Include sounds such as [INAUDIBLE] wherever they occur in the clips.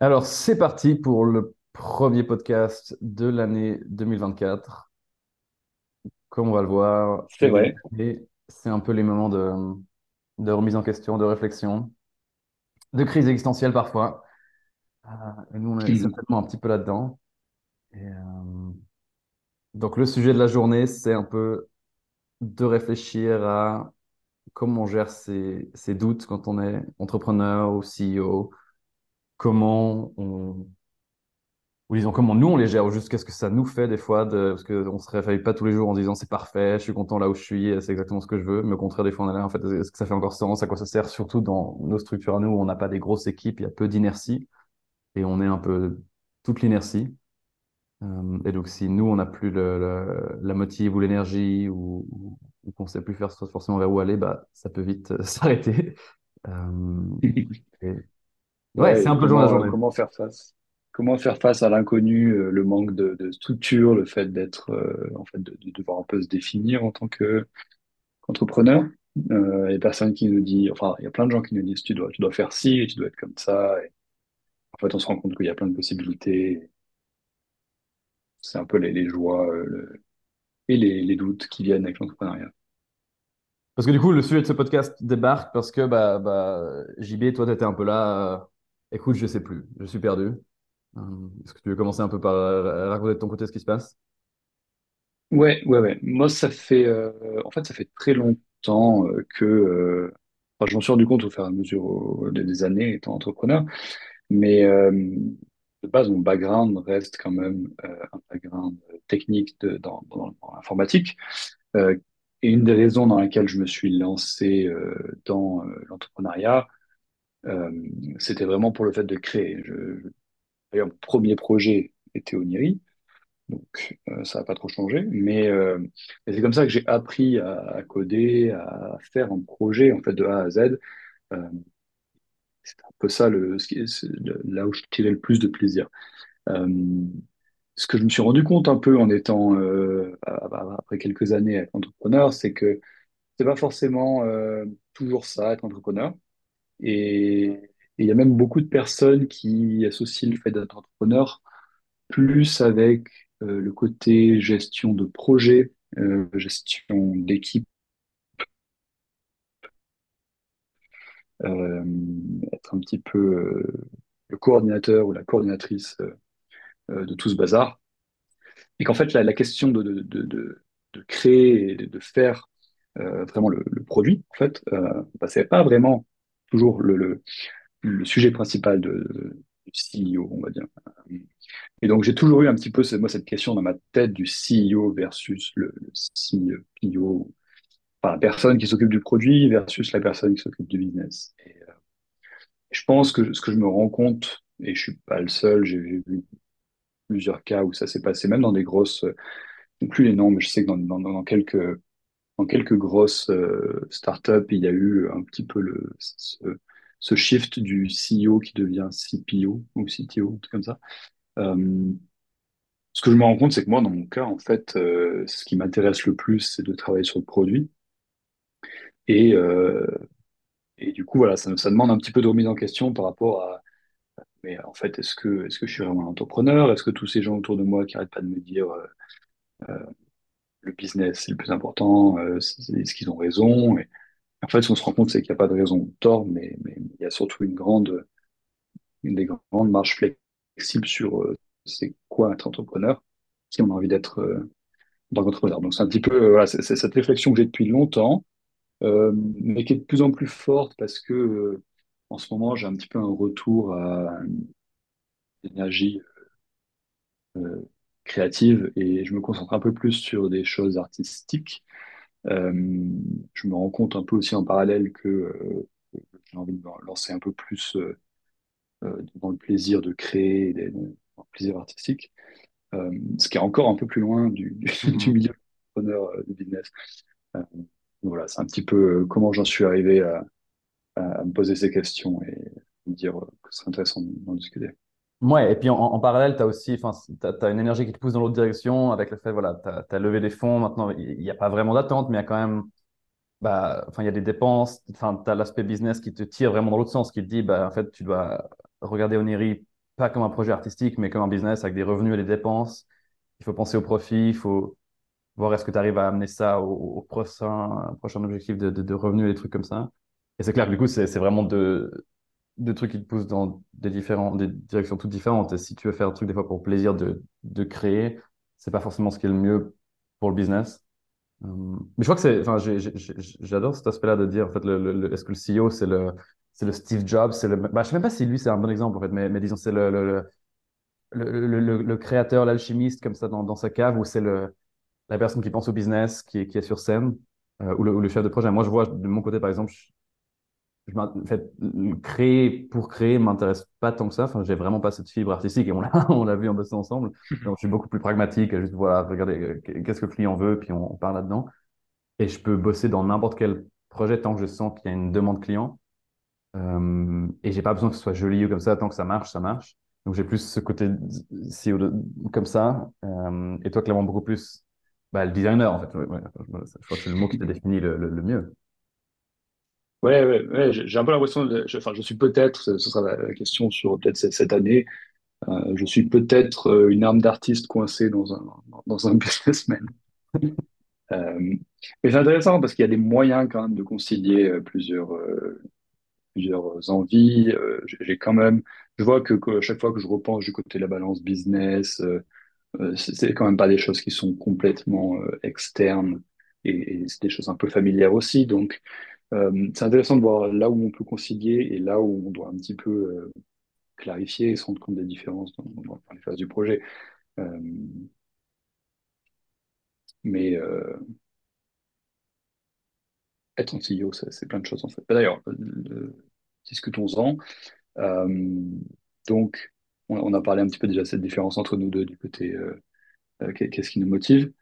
Alors, c'est parti pour le premier podcast de l'année 2024. Comme on va le voir, C'est vrai. et c'est un peu les moments de, de remise en question, de réflexion, de crise existentielle parfois. Euh, et nous, on est certainement un petit peu là-dedans. Et, euh, donc, le sujet de la journée, c'est un peu de réfléchir à comment on gère ses, ses doutes quand on est entrepreneur ou CEO, comment on ou disons comment nous on les gère, ou juste qu'est-ce que ça nous fait des fois, parce qu'on ne se réveille pas tous les jours en disant c'est parfait, je suis content là où je suis, c'est exactement ce que je veux. Mais au contraire, des fois on est là, en fait, est-ce que ça fait encore sens, à quoi ça sert, surtout dans nos structures à nous où on n'a pas des grosses équipes, il y a peu d'inertie, et on est un peu toute l'inertie. Euh, et donc si nous on n'a plus la motive ou l'énergie, ou, qu'on ne sait plus faire forcément vers où aller, bah, ça peut vite [LAUGHS] s'arrêter. Euh, Ouais, c'est un peu comment, journée. comment faire face? Comment faire face à l'inconnu, euh, le manque de, de structure, le fait d'être, euh, en fait, de, de devoir un peu se définir en tant que qu'entrepreneur. Euh, il y a personne qui nous dit, enfin, il y a plein de gens qui nous disent, tu dois, tu dois faire ci, tu dois être comme ça. Et en fait, on se rend compte qu'il y a plein de possibilités. C'est un peu les, les joies, le- et les, les doutes qui viennent avec l'entrepreneuriat. Parce que du coup, le sujet de ce podcast débarque parce que bah, bah, JB, toi, tu étais un peu là. Écoute, je sais plus, je suis perdu. Euh, Est-ce que tu veux commencer un peu par euh, raconter de ton côté ce qui se passe? Ouais, ouais, ouais. Moi, ça fait, euh, en fait, ça fait très longtemps que, enfin, je m'en suis rendu compte au fur et à mesure des années étant entrepreneur, mais de base, mon background reste quand même un background technique dans, l'informatique. Et une des raisons dans laquelle je me suis lancé dans l'entrepreneuriat, c'était vraiment pour le fait de créer. D'ailleurs, mon premier projet était Oniri. Donc, euh, ça n'a pas trop changé. Mais, euh, c'est comme ça que j'ai appris à, coder, à faire un projet en fait de A à Z. Euh, c'est un peu ça le, là où je tirais le plus de plaisir. Euh, ce que je me suis rendu compte un peu en étant euh, après quelques années entrepreneur, c'est que c'est pas forcément euh, toujours ça être entrepreneur. Et il y a même beaucoup de personnes qui associent le fait d'être entrepreneur plus avec euh, le côté gestion de projet, euh, gestion d'équipe, euh, être un petit peu le coordinateur ou la coordinatrice de tout ce bazar. Et qu'en fait, la, question de, créer et de, faire vraiment le, produit, en fait, bah, c'est pas vraiment toujours le, sujet principal du CEO, on va dire. Et donc, j'ai toujours eu un petit peu, moi, cette question dans ma tête du CEO versus le, le CPO, enfin, la personne qui s'occupe du produit versus la personne qui s'occupe du business. Et, euh, je pense que ce que je me rends compte, et je suis pas le seul, j'ai vu plusieurs cas où ça s'est passé, même dans des grosses, plus les noms, mais je sais que dans quelques, dans quelques grosses euh, startups, il y a eu un petit peu le, ce, shift du CEO qui devient CPO ou CTO, un truc comme ça. Euh, ce que je me rends compte, c'est que moi, dans mon cas, en fait, euh, ce qui m'intéresse le plus, c'est de travailler sur le produit. Et, et du coup, voilà, ça, demande un petit peu de remise en question par rapport à, mais en fait, est-ce que, est-ce que je suis vraiment un entrepreneur? Est-ce que tous ces gens autour de moi qui arrêtent pas de me dire le business, c'est le plus important, euh, est-ce qu'ils ont raison? En fait, ce qu'on se rend compte, c'est qu'il n'y a pas de raison ou de tort, mais, il y a surtout une grande, une des grandes marges flexibles sur euh, c'est quoi être entrepreneur, si on a envie d'être euh, dans l'entrepreneur. Donc, c'est un petit peu, voilà, cette réflexion que j'ai depuis longtemps, mais qui est de plus en plus forte parce que en ce moment, j'ai un petit peu un retour à une énergie créative et je me concentre un peu plus sur des choses artistiques. Euh, je me rends compte un peu aussi en parallèle que euh, j'ai envie de me lancer un peu plus euh, dans le plaisir de créer, des- dans le plaisir artistique, ce qui est encore un peu plus loin du, du, [LAUGHS] du Mhm. milieu entrepreneur de business. Voilà, c'est un petit peu comment j'en suis arrivé à, à, me poser ces questions et me dire que ce serait intéressant d'en discuter. Ouais, et puis en, parallèle, tu as aussi, enfin, t'as une énergie qui te pousse dans l'autre direction avec le fait, voilà, tu as, levé des fonds, maintenant, il n'y a pas vraiment d'attente, mais il y a quand même bah, enfin, il y a des dépenses, enfin, tu as l'aspect business qui te tire vraiment dans l'autre sens, qui te dit, bah, en fait, tu dois regarder Oniri pas comme un projet artistique, mais comme un business avec des revenus et des dépenses. Il faut penser au profit, il faut voir est-ce que tu arrives à amener ça au, au prochain, prochain objectif de, de, de, revenus et des trucs comme ça. Et c'est clair que du coup, c'est vraiment de, de trucs qui te poussent dans des, différents, des directions toutes différentes. Et si tu veux faire un truc des fois pour plaisir de, de créer, c'est pas forcément ce qui est le mieux pour le business. Euh, mais je crois que c'est, enfin, j'adore cet aspect-là de dire, en fait, est-ce que le CEO, c'est le, c'est le Steve Jobs, c'est le, bah, je sais même pas si lui, c'est un bon exemple, en fait, mais, disons, c'est le, le, le, créateur, l'alchimiste, comme ça, dans, sa cave, ou c'est la personne qui pense au business, qui, qui est sur scène, euh, ou, le, ou, le, chef de projet. Moi, je vois de mon côté, par exemple, en fait, créer pour créer m'intéresse pas tant que ça. Enfin, j'ai vraiment pas cette fibre artistique et on l'a, [LAUGHS] on l'a vu en bossant ensemble. Donc, je suis beaucoup plus pragmatique. Juste voilà, regardez euh, qu'est-ce que le client veut, puis on, parle là-dedans. Et je peux bosser dans n'importe quel projet tant que je sens qu'il y a une demande client. Euh, et j'ai pas besoin que ce soit joli ou comme ça. Tant que ça marche, ça marche. Donc, j'ai plus ce côté CEO de, comme ça. Euh, et toi, clairement, beaucoup plus bah, le designer, en fait. je crois que c'est le mot qui te définit le, le mieux. Ouais, ouais, ouais j'ai un peu l'impression, enfin, je suis peut-être, ce sera la question sur peut-être cette année, euh, je suis peut-être euh, une arme d'artiste coincée dans un, dans un [LAUGHS] businessman. euh, mais c'est intéressant parce qu'il y a des moyens quand même de concilier euh, plusieurs, euh, plusieurs envies. Euh, j'ai quand même, je vois que, chaque fois que je repense du côté de la balance business, c'est quand même pas des choses qui sont complètement externes et, et c'est des choses un peu familières aussi. Donc, euh, c'est intéressant de voir là où on peut concilier et là où on doit un petit peu euh, clarifier et se rendre compte des différences dans, les phases du projet. Euh, mais euh, être un CEO, c'est plein de choses en fait. D'ailleurs, discutons-en. donc, on, on, a parlé un petit peu déjà de cette différence entre nous deux du côté qu'est-ce qui nous motive.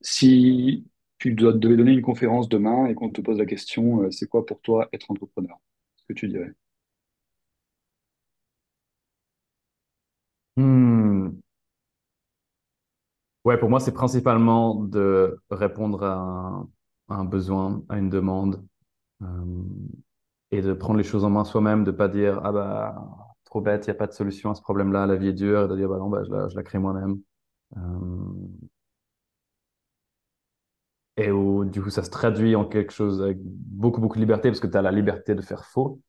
si tu dois, devais donner une conférence demain et qu'on te pose la question, euh, c'est quoi pour toi être entrepreneur? Ce que tu dirais? Hmm. Ouais, pour moi, c'est principalement de répondre à un, besoin, à une demande, euh, et de prendre les choses en main soi-même, de pas dire, ah bah, trop bête, il n'y a pas de solution à ce problème-là, la vie est dure, et de dire, bah non, bah, je la, je la crée moi-même. Euh, et où du coup ça se traduit en quelque chose avec beaucoup beaucoup de liberté parce que tu as la liberté de faire faux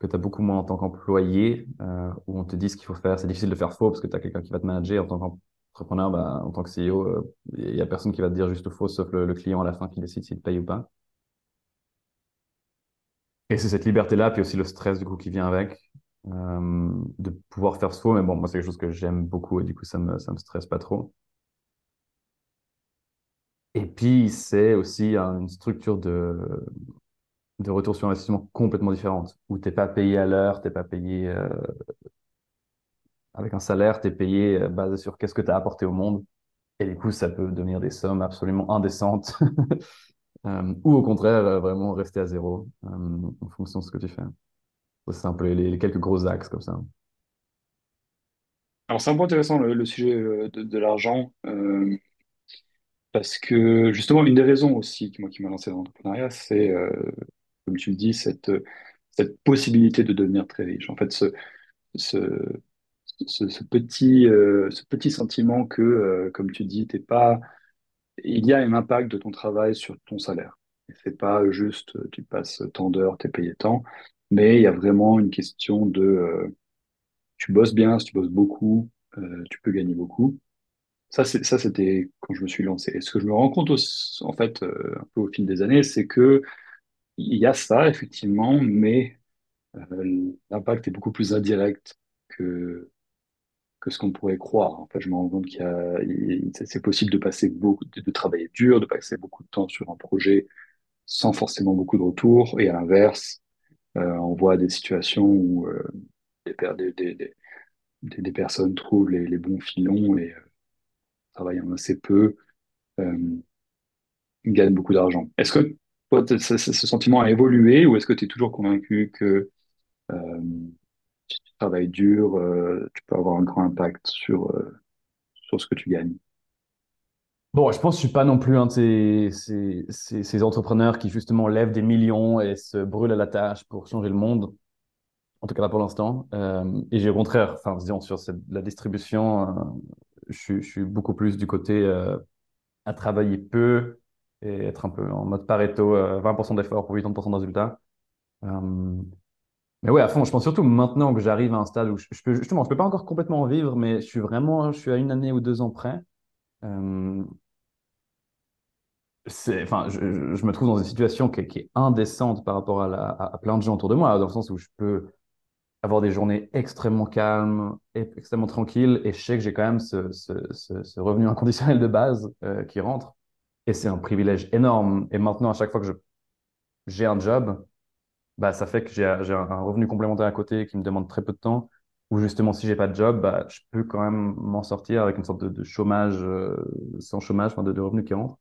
que tu as beaucoup moins en tant qu'employé euh, où on te dit ce qu'il faut faire. C'est difficile de faire faux parce que tu as quelqu'un qui va te manager. En tant qu'entrepreneur bah, en tant que CEO il euh, y a personne qui va te dire juste faux sauf le, client à la fin qui décide s'il paye ou pas. Et c'est cette liberté là puis aussi le stress du coup qui vient avec euh, de pouvoir faire faux. Mais bon moi c'est quelque chose que j'aime beaucoup et du coup ça me ça me stresse pas trop et puis, c'est aussi une structure de, retour sur investissement complètement différente, où tu n'es pas payé à l'heure, tu n'es pas payé euh, avec un salaire, tu es payé euh, basé sur qu'est-ce que tu as apporté au monde. Et du coup, ça peut devenir des sommes absolument indécentes, [LAUGHS] euh, ou au contraire, vraiment rester à zéro en fonction de ce que tu fais. C'est un peu les, quelques gros axes comme ça. Alors, c'est un peu intéressant le, sujet de l'argent. Euh, Parce que justement, une des raisons aussi qui, moi, qui m'a lancé dans l'entrepreneuriat, c'est, euh, comme tu le dis, cette, cette possibilité de devenir très riche. En fait, ce, euh, petit sentiment que, euh, comme tu dis, t'es pas, il y a un impact de ton travail sur ton salaire. Et c'est pas juste, tu passes tant d'heures, t'es payé tant, mais il y a vraiment une question de, euh, tu bosses bien, si tu bosses beaucoup, euh, tu peux gagner beaucoup. Ça, c'était quand je me suis lancé. Et ce que je me rends compte, en fait, euh, un peu au fil des années, c'est que il y a ça, effectivement, mais euh, l'impact est beaucoup plus indirect que, que ce qu'on pourrait croire. En fait, je me rends compte qu'il c'est possible de passer beaucoup, de, travailler dur, de passer beaucoup de temps sur un projet sans forcément beaucoup de retour. Et à l'inverse, euh, on voit des situations où des personnes trouvent les, les bons filons et travaillent en assez peu. Euh, gagne beaucoup d'argent. Est-ce que ce, sentiment a évolué ou est-ce que tu es toujours convaincu que euh, si tu travailles dur, euh, tu peux avoir un grand impact sur, euh, sur ce que tu gagnes? Bon, je pense que je suis pas non plus un de ces, ces, entrepreneurs qui justement lèvent des millions et se brûlent à la tâche pour changer le monde. en tout cas pas pour l'instant. Euh, et j'ai au contraire, enfin, disons, sur la distribution, je, suis- beaucoup plus du côté euh, à travailler peu et être un peu en mode Pareto, euh, 20% d'efforts pour 80% de résultats. Euh, mais ouais, à fond, je pense surtout maintenant que j'arrive à un stade où je, je peux, justement, je peux pas encore complètement en vivre, mais je suis vraiment, je suis à une année ou deux ans près. Euh, enfin, je, me trouve dans une situation qui est, indécente par rapport à plein de gens autour de moi, dans le sens où je peux avoir des journées extrêmement calmes, extrêmement tranquilles, et je sais que j'ai quand même ce, revenu inconditionnel de base euh, qui rentre, et c'est un privilège énorme. Et maintenant, à chaque fois que j'ai un job, bah, ça fait que j'ai, un, revenu complémentaire à côté qui me demande très peu de temps, ou justement, si j'ai pas de job, bah, je peux quand même m'en sortir avec une sorte de, chômage, euh, sans chômage, de, de revenus qui rentrent.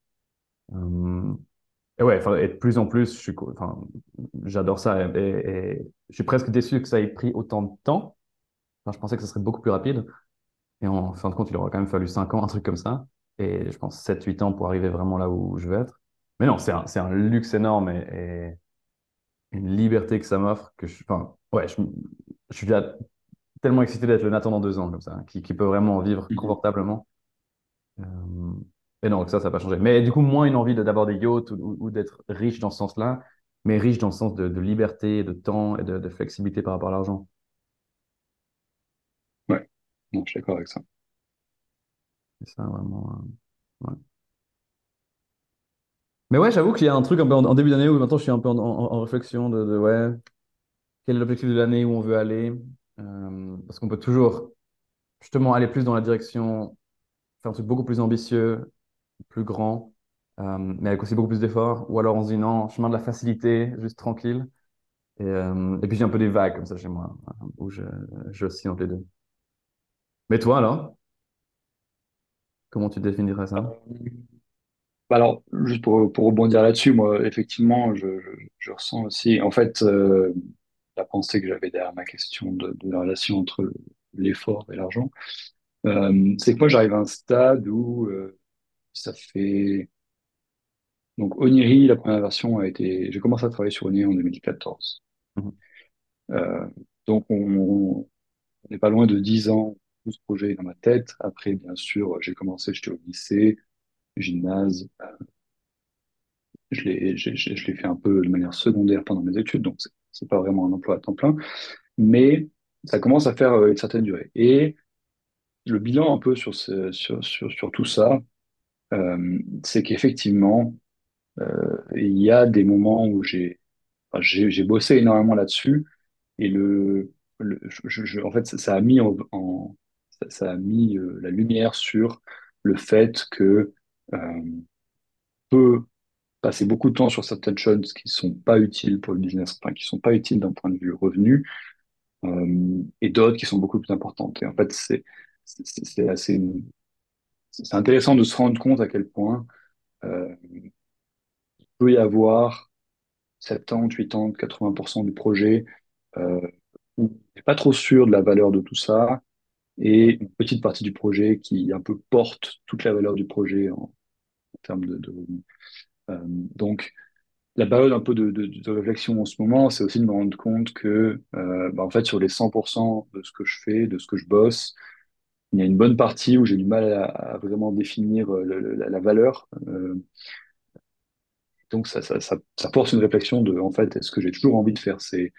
Euh, et ouais, enfin, et de plus en plus, je suis, enfin, j'adore ça, et, je suis presque déçu que ça ait pris autant de temps. Enfin, je pensais que ce serait beaucoup plus rapide. Et en fin de compte, il aura quand même fallu 5 ans, un truc comme ça. Et je pense sept huit ans pour arriver vraiment là où je veux être. Mais non, c'est un, c'est un luxe énorme et, et une liberté que ça m'offre que je, enfin, ouais, je, je suis déjà tellement excité d'être le Nathan dans deux ans, comme ça, qui, qui peut vraiment vivre Mhm. confortablement. Euh, et non, ça, ça n'a pas changé. Mais du coup, moins une envie d'avoir des yachts ou, ou- ou d'être riche dans ce sens-là, mais riche dans le sens de, de liberté, de temps et de, de flexibilité par rapport à l'argent. Ouais, non, je suis d'accord avec ça. C'est ça, vraiment. euh, ouais. Mais ouais, j'avoue qu'il y a un truc un peu en, en début d'année où maintenant je suis un peu en, en- en réflexion de, de, ouais, quel est l'objectif de l'année où on veut aller. Euh, parce qu'on peut toujours justement aller plus dans la direction, faire un truc beaucoup plus ambitieux, plus grand, euh, mais avec aussi beaucoup plus d'efforts. Ou alors on se dit non, chemin de la facilité, juste tranquille. Et, euh, et puis j'ai un peu des vagues comme ça chez moi, euh, où je, je oscille entre les deux. Mais toi alors, comment tu définirais ça? Bah Alors, juste pour, pour rebondir là-dessus, moi, effectivement, je, je, ressens aussi, en fait, euh, la pensée que j'avais derrière ma question de, la relation entre l'effort et l'argent, euh, c'est que moi, j'arrive à un stade où euh, ça fait... Donc, Oniri, la première version a été... J'ai commencé à travailler sur Oniri en 2014. Mhm. Euh, donc, on n'est pas loin de 10 ans, tout ce projet est dans ma tête. Après, bien sûr, j'ai commencé, j'étais au lycée, gymnase, Je l'ai, j'ai- j'ai- je l'ai fait un peu de manière secondaire pendant mes études, donc c'est pas vraiment un emploi à temps plein, mais ça commence à faire euh, une certaine durée. Et le bilan un peu sur, ce, sur, sur, sur tout ça, euh, c'est qu'effectivement, euh, il y a des moments où j'ai bossé énormément là-dessus, et le, en fait, ça, a mis en, ça, a mis euh, la lumière sur le fait que euh, peu passer beaucoup de temps sur certaines choses qui sont pas utiles pour le business, enfin, qui sont pas utiles d'un point de vue revenu, et d'autres qui sont beaucoup plus importantes. Et en fait, c'est assez c'est intéressant de se rendre compte à quel point euh, il peut y avoir 70, 80, 80% du projet euh, où on n'est pas trop sûr de la valeur de tout ça, et une petite partie du projet qui un peu porte toute la valeur du projet en, termes de, revenus. Euh, donc, la période un peu de, réflexion en ce moment, c'est aussi de me rendre compte que, bah, en fait, sur les 100% de ce que je fais, de ce que je bosse, il y a une bonne partie où j'ai du mal à, à vraiment définir euh, le- le- la, la valeur. Euh, donc, ça, ça, ça, ça force une réflexion de, en fait, est-ce que j'ai toujours envie de faire ces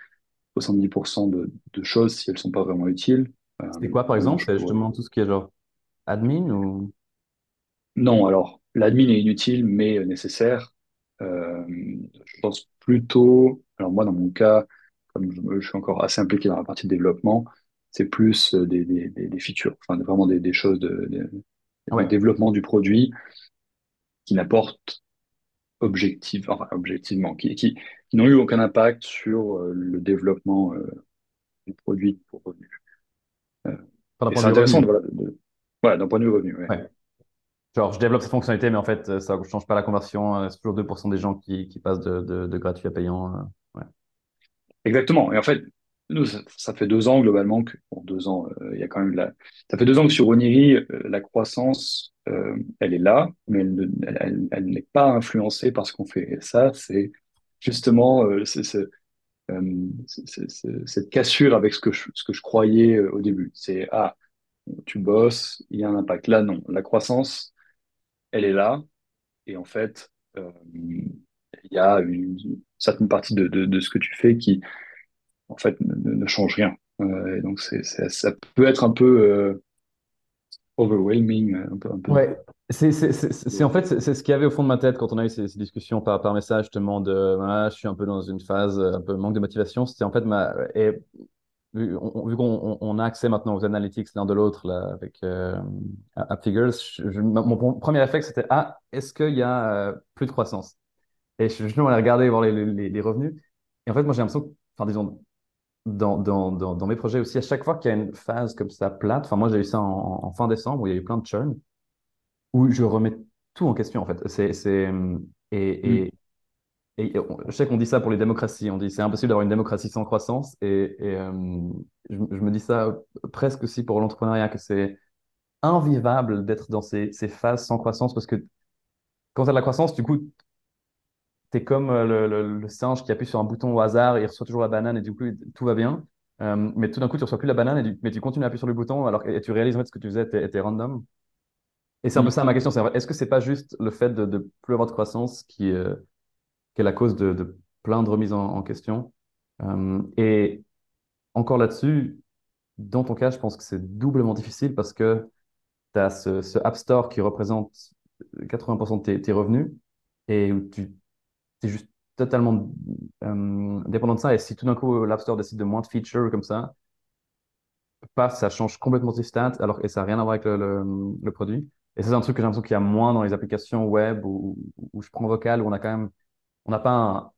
70% de, de choses si elles sont pas vraiment utiles, euh, C'est quoi par ou exemple? C'est justement tout ce qui est genre admin ou... Non, alors, l'admin est inutile, mais euh, nécessaire. Euh, je pense plutôt, alors moi, dans mon cas, comme je, je suis encore assez impliqué dans la partie développement, c'est plus euh, des, des, des, features, enfin vraiment des, des choses de, de, de ouais, développement du produit qui n'apportent objectif, enfin, objectivement, qui, qui, qui n'ont eu aucun impact sur euh, le développement euh, du produit pour revenu. Euh, d'un c'est intéressant revenu. voilà, de, de- voilà, d'un point de vue revenu. Ouais. Ouais. Genre, je développe cette fonctionnalité, mais en fait, ça ne change pas la conversion. C'est toujours 2% des gens qui, qui passent de, de, de gratuit à payant. ouais. Exactement. Et en fait, nous, ça, fait deux ans globalement que, bon, deux ans, euh, il y a quand même la, ça fait deux ans que sur Oniri, euh, la croissance, euh, elle est là, mais elle, ne- elle, elle- elle n'est pas influencée par ce qu'on fait. Et ça, c'est justement, cette cassure avec ce que je, ce que je croyais au début. C'est, ah, tu bosses, il y a un impact. Là, non. La croissance, elle est là. Et en fait, il y a une, certaine partie de, de, ce que tu fais qui, en fait, ne, change rien. Euh, et donc, ça peut être un peu euh, overwhelming. Ouais, c'est en fait c'est ce qu'il y avait au fond de ma tête quand on a eu ces, discussions par, par message justement de ah, je suis un peu dans une phase un peu manque de motivation. C'était en fait vu, on- vu qu'on on- on a accès maintenant aux analytics l'un de l'autre avec euh, AppFigures, mon, premier réflexe c'était ah est-ce qu'il y a euh, plus de croissance? Et je, me allais regarder voir les, les, les revenus. Et en fait moi j'ai l'impression, enfin disons dans, dans, dans, dans mes projets aussi, à chaque fois qu'il y a une phase comme ça plate, enfin moi j'ai eu ça en, en fin décembre où il y a eu plein de churn où je remets tout en question, en fait. C'est, c'est, et, Mm, et, et je sais qu'on dit ça pour les démocraties. On dit c'est impossible d'avoir une démocratie sans croissance. Et, et, euh, je, je me dis ça presque aussi pour l'entrepreneuriat, que c'est invivable d'être dans ces, ces phases sans croissance parce que quand tu as de la croissance, du coup, tu es comme euh, le, le- le singe qui appuie sur un bouton au hasard, il reçoit toujours la banane et du coup, tout va bien. Euh, mais tout d'un coup, tu reçois plus la banane, et du- mais tu continues à appuyer sur le bouton alors que et tu réalises en fait ce que tu faisais était, random. Et c'est un peu mm. ça ma question, c'est est-ce que c'est pas juste le fait de, de plus avoir de croissance qui, euh, qui est la cause de, de plein de remises en, en question? Euh, et encore là-dessus, dans ton cas, je pense que c'est doublement difficile parce que tu as ce, ce App Store qui représente 80% de tes, tes revenus et où tu es juste totalement euh, dépendant de ça. Et si tout d'un coup l'App Store décide de moins de features comme ça, paf, ça change complètement tes stats alors, et ça n'a rien à voir avec le, produit. Et c'est un truc que j'ai l'impression qu'il y a moins dans les applications web où, je prends vocal, où on a quand même, on n'a pas un-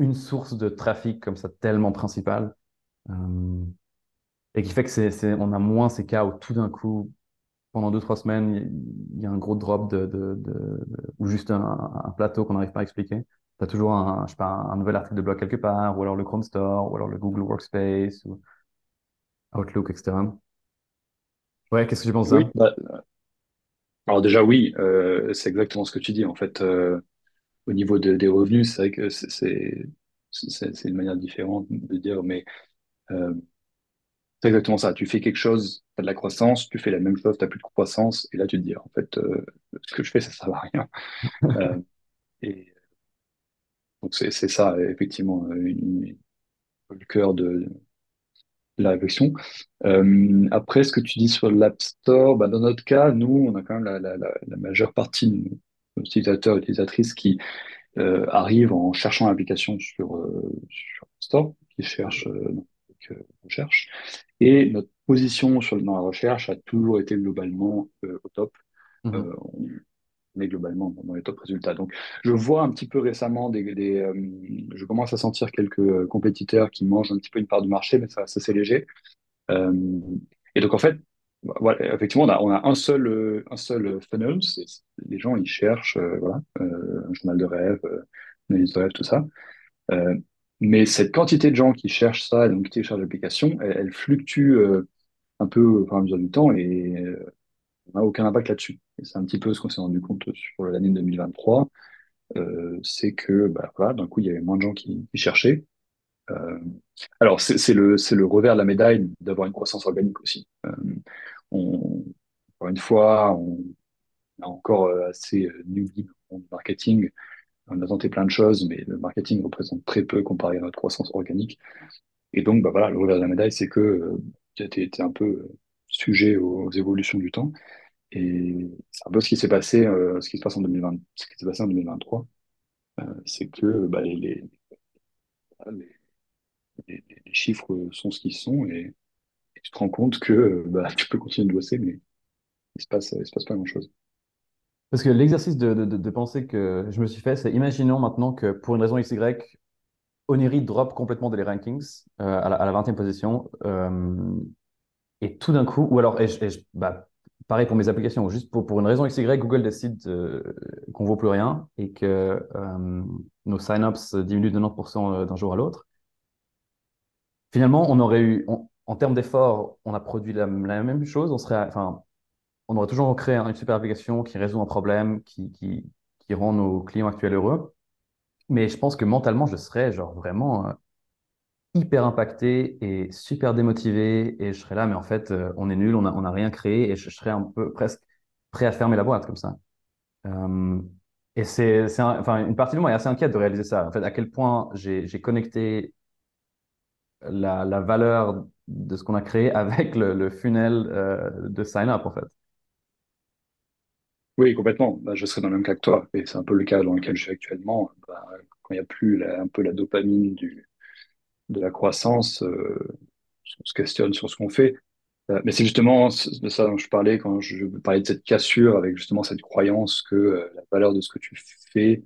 une source de trafic comme ça tellement principale. Euh, et qui fait que c'est, on a moins ces cas où tout d'un coup, pendant deux, trois semaines, il y, a un gros drop de, ou juste un plateau qu'on n'arrive pas à expliquer. Tu as toujours un, je sais pas, un nouvel article de blog quelque part, ou alors le Chrome Store, ou alors le Google Workspace, ou Outlook, etc. Ouais, qu'est-ce que tu penses de Oui, ça? bah, alors déjà, oui, euh, c'est exactement ce que tu dis. En fait, euh, au niveau de- des revenus, c'est vrai que c'est une manière différente de dire, mais euh, c'est exactement ça. Tu fais quelque chose, tu as de la croissance, tu fais la même chose, tu n'as plus de croissance, et là, tu te dis, en fait, ce que je fais, ça ne sert à rien. [LAUGHS] Et donc, c'est c'est ça, effectivement, une- le cœur de, de la réflexion. Euh, après, ce que tu dis sur l'App Store, bah, dans notre cas, nous, on a quand même la, la, la, la majeure partie de nos utilisateurs et utilisatrices qui euh, arrivent en cherchant l'application sur, euh, sur App Store, qui cherchent euh, recherche. Et notre position sur, dans la recherche a toujours été globalement euh, au top. Euh, est globalement dans les top résultats. Donc, je vois un petit peu récemment des, euh, je commence à sentir quelques compétiteurs qui mangent un petit peu une part du marché, mais ça, ça c'est léger. Euh, et donc, en fait, effectivement, on a, un seul, un seul funnel. C'est- les gens, ils cherchent, euh, voilà, un journal de rêve, une liste de rêve, tout ça. Mais cette quantité de gens qui cherchent ça, donc qui téléchargent l'application, elle, elle fluctue un peu au fur et à mesure du temps et n'a aucun impact là-dessus. C'est un petit peu ce qu'on s'est rendu compte sur l'année 2023, euh, c'est que bah, voilà, d'un coup, il y avait moins de gens qui, cherchaient. Euh, alors, c'est le, revers de la médaille d'avoir une croissance organique aussi. Euh, encore une fois, on est encore assez euh, newbie dans le marketing. On a tenté plein de choses, mais le marketing représente très peu comparé à notre croissance organique. Et donc, bah voilà, le revers de la médaille, c'est que tu été un peu sujet aux évolutions du temps. Et c'est un peu ce qui s'est passé, euh, ce qui se passe en 2020, ce qui s'est passé en 2023, euh, c'est que bah, les, les, les, chiffres sont ce qu'ils sont et, tu te rends compte que bah, [LAUGHS] tu peux continuer de bosser, mais il se passe, il se passe pas grand-chose. Parce que l'exercice de, de, de- penser que je me suis fait, c'est imaginons maintenant que pour une raison XY, Oniri drop complètement des rankings euh, à la, à la 20e position. et tout d'un coup, ou alors, bah, pareil pour mes applications, juste pour, pour une raison XY, Google décide euh, qu'on vaut plus rien et que euh, nos sign-ups diminuent de 90% d'un jour à l'autre. Finalement, on aurait eu, en termes d'effort, on a produit la, la même chose. On serait, enfin, on aurait toujours créé une super application qui résout un problème, qui, qui, qui rend nos clients actuels heureux. Mais je pense que mentalement, je serais genre vraiment. Hyper impacté et super démotivé et je serais là, mais en fait, euh, on est nul, on n'a on a rien créé et je, serais un peu presque prêt à fermer la boîte comme ça. Euh, et c'est, c'est une partie de moi est assez inquiète de réaliser ça. En fait, à quel point j'ai, j'ai connecté la, la valeur de ce qu'on a créé [LAUGHS] avec le, le funnel euh, de sign-up, en fait. Oui, complètement. Bah, je serais dans le même cas que toi. Et c'est un peu le cas dans lequel je suis actuellement. Bah, quand il n'y a plus un peu la dopamine du, de la croissance, euh, on se questionne sur ce qu'on fait. Euh, mais c'est justement de ça dont je parlais quand je parlais de cette cassure avec justement cette croyance que euh, la valeur de ce que tu fais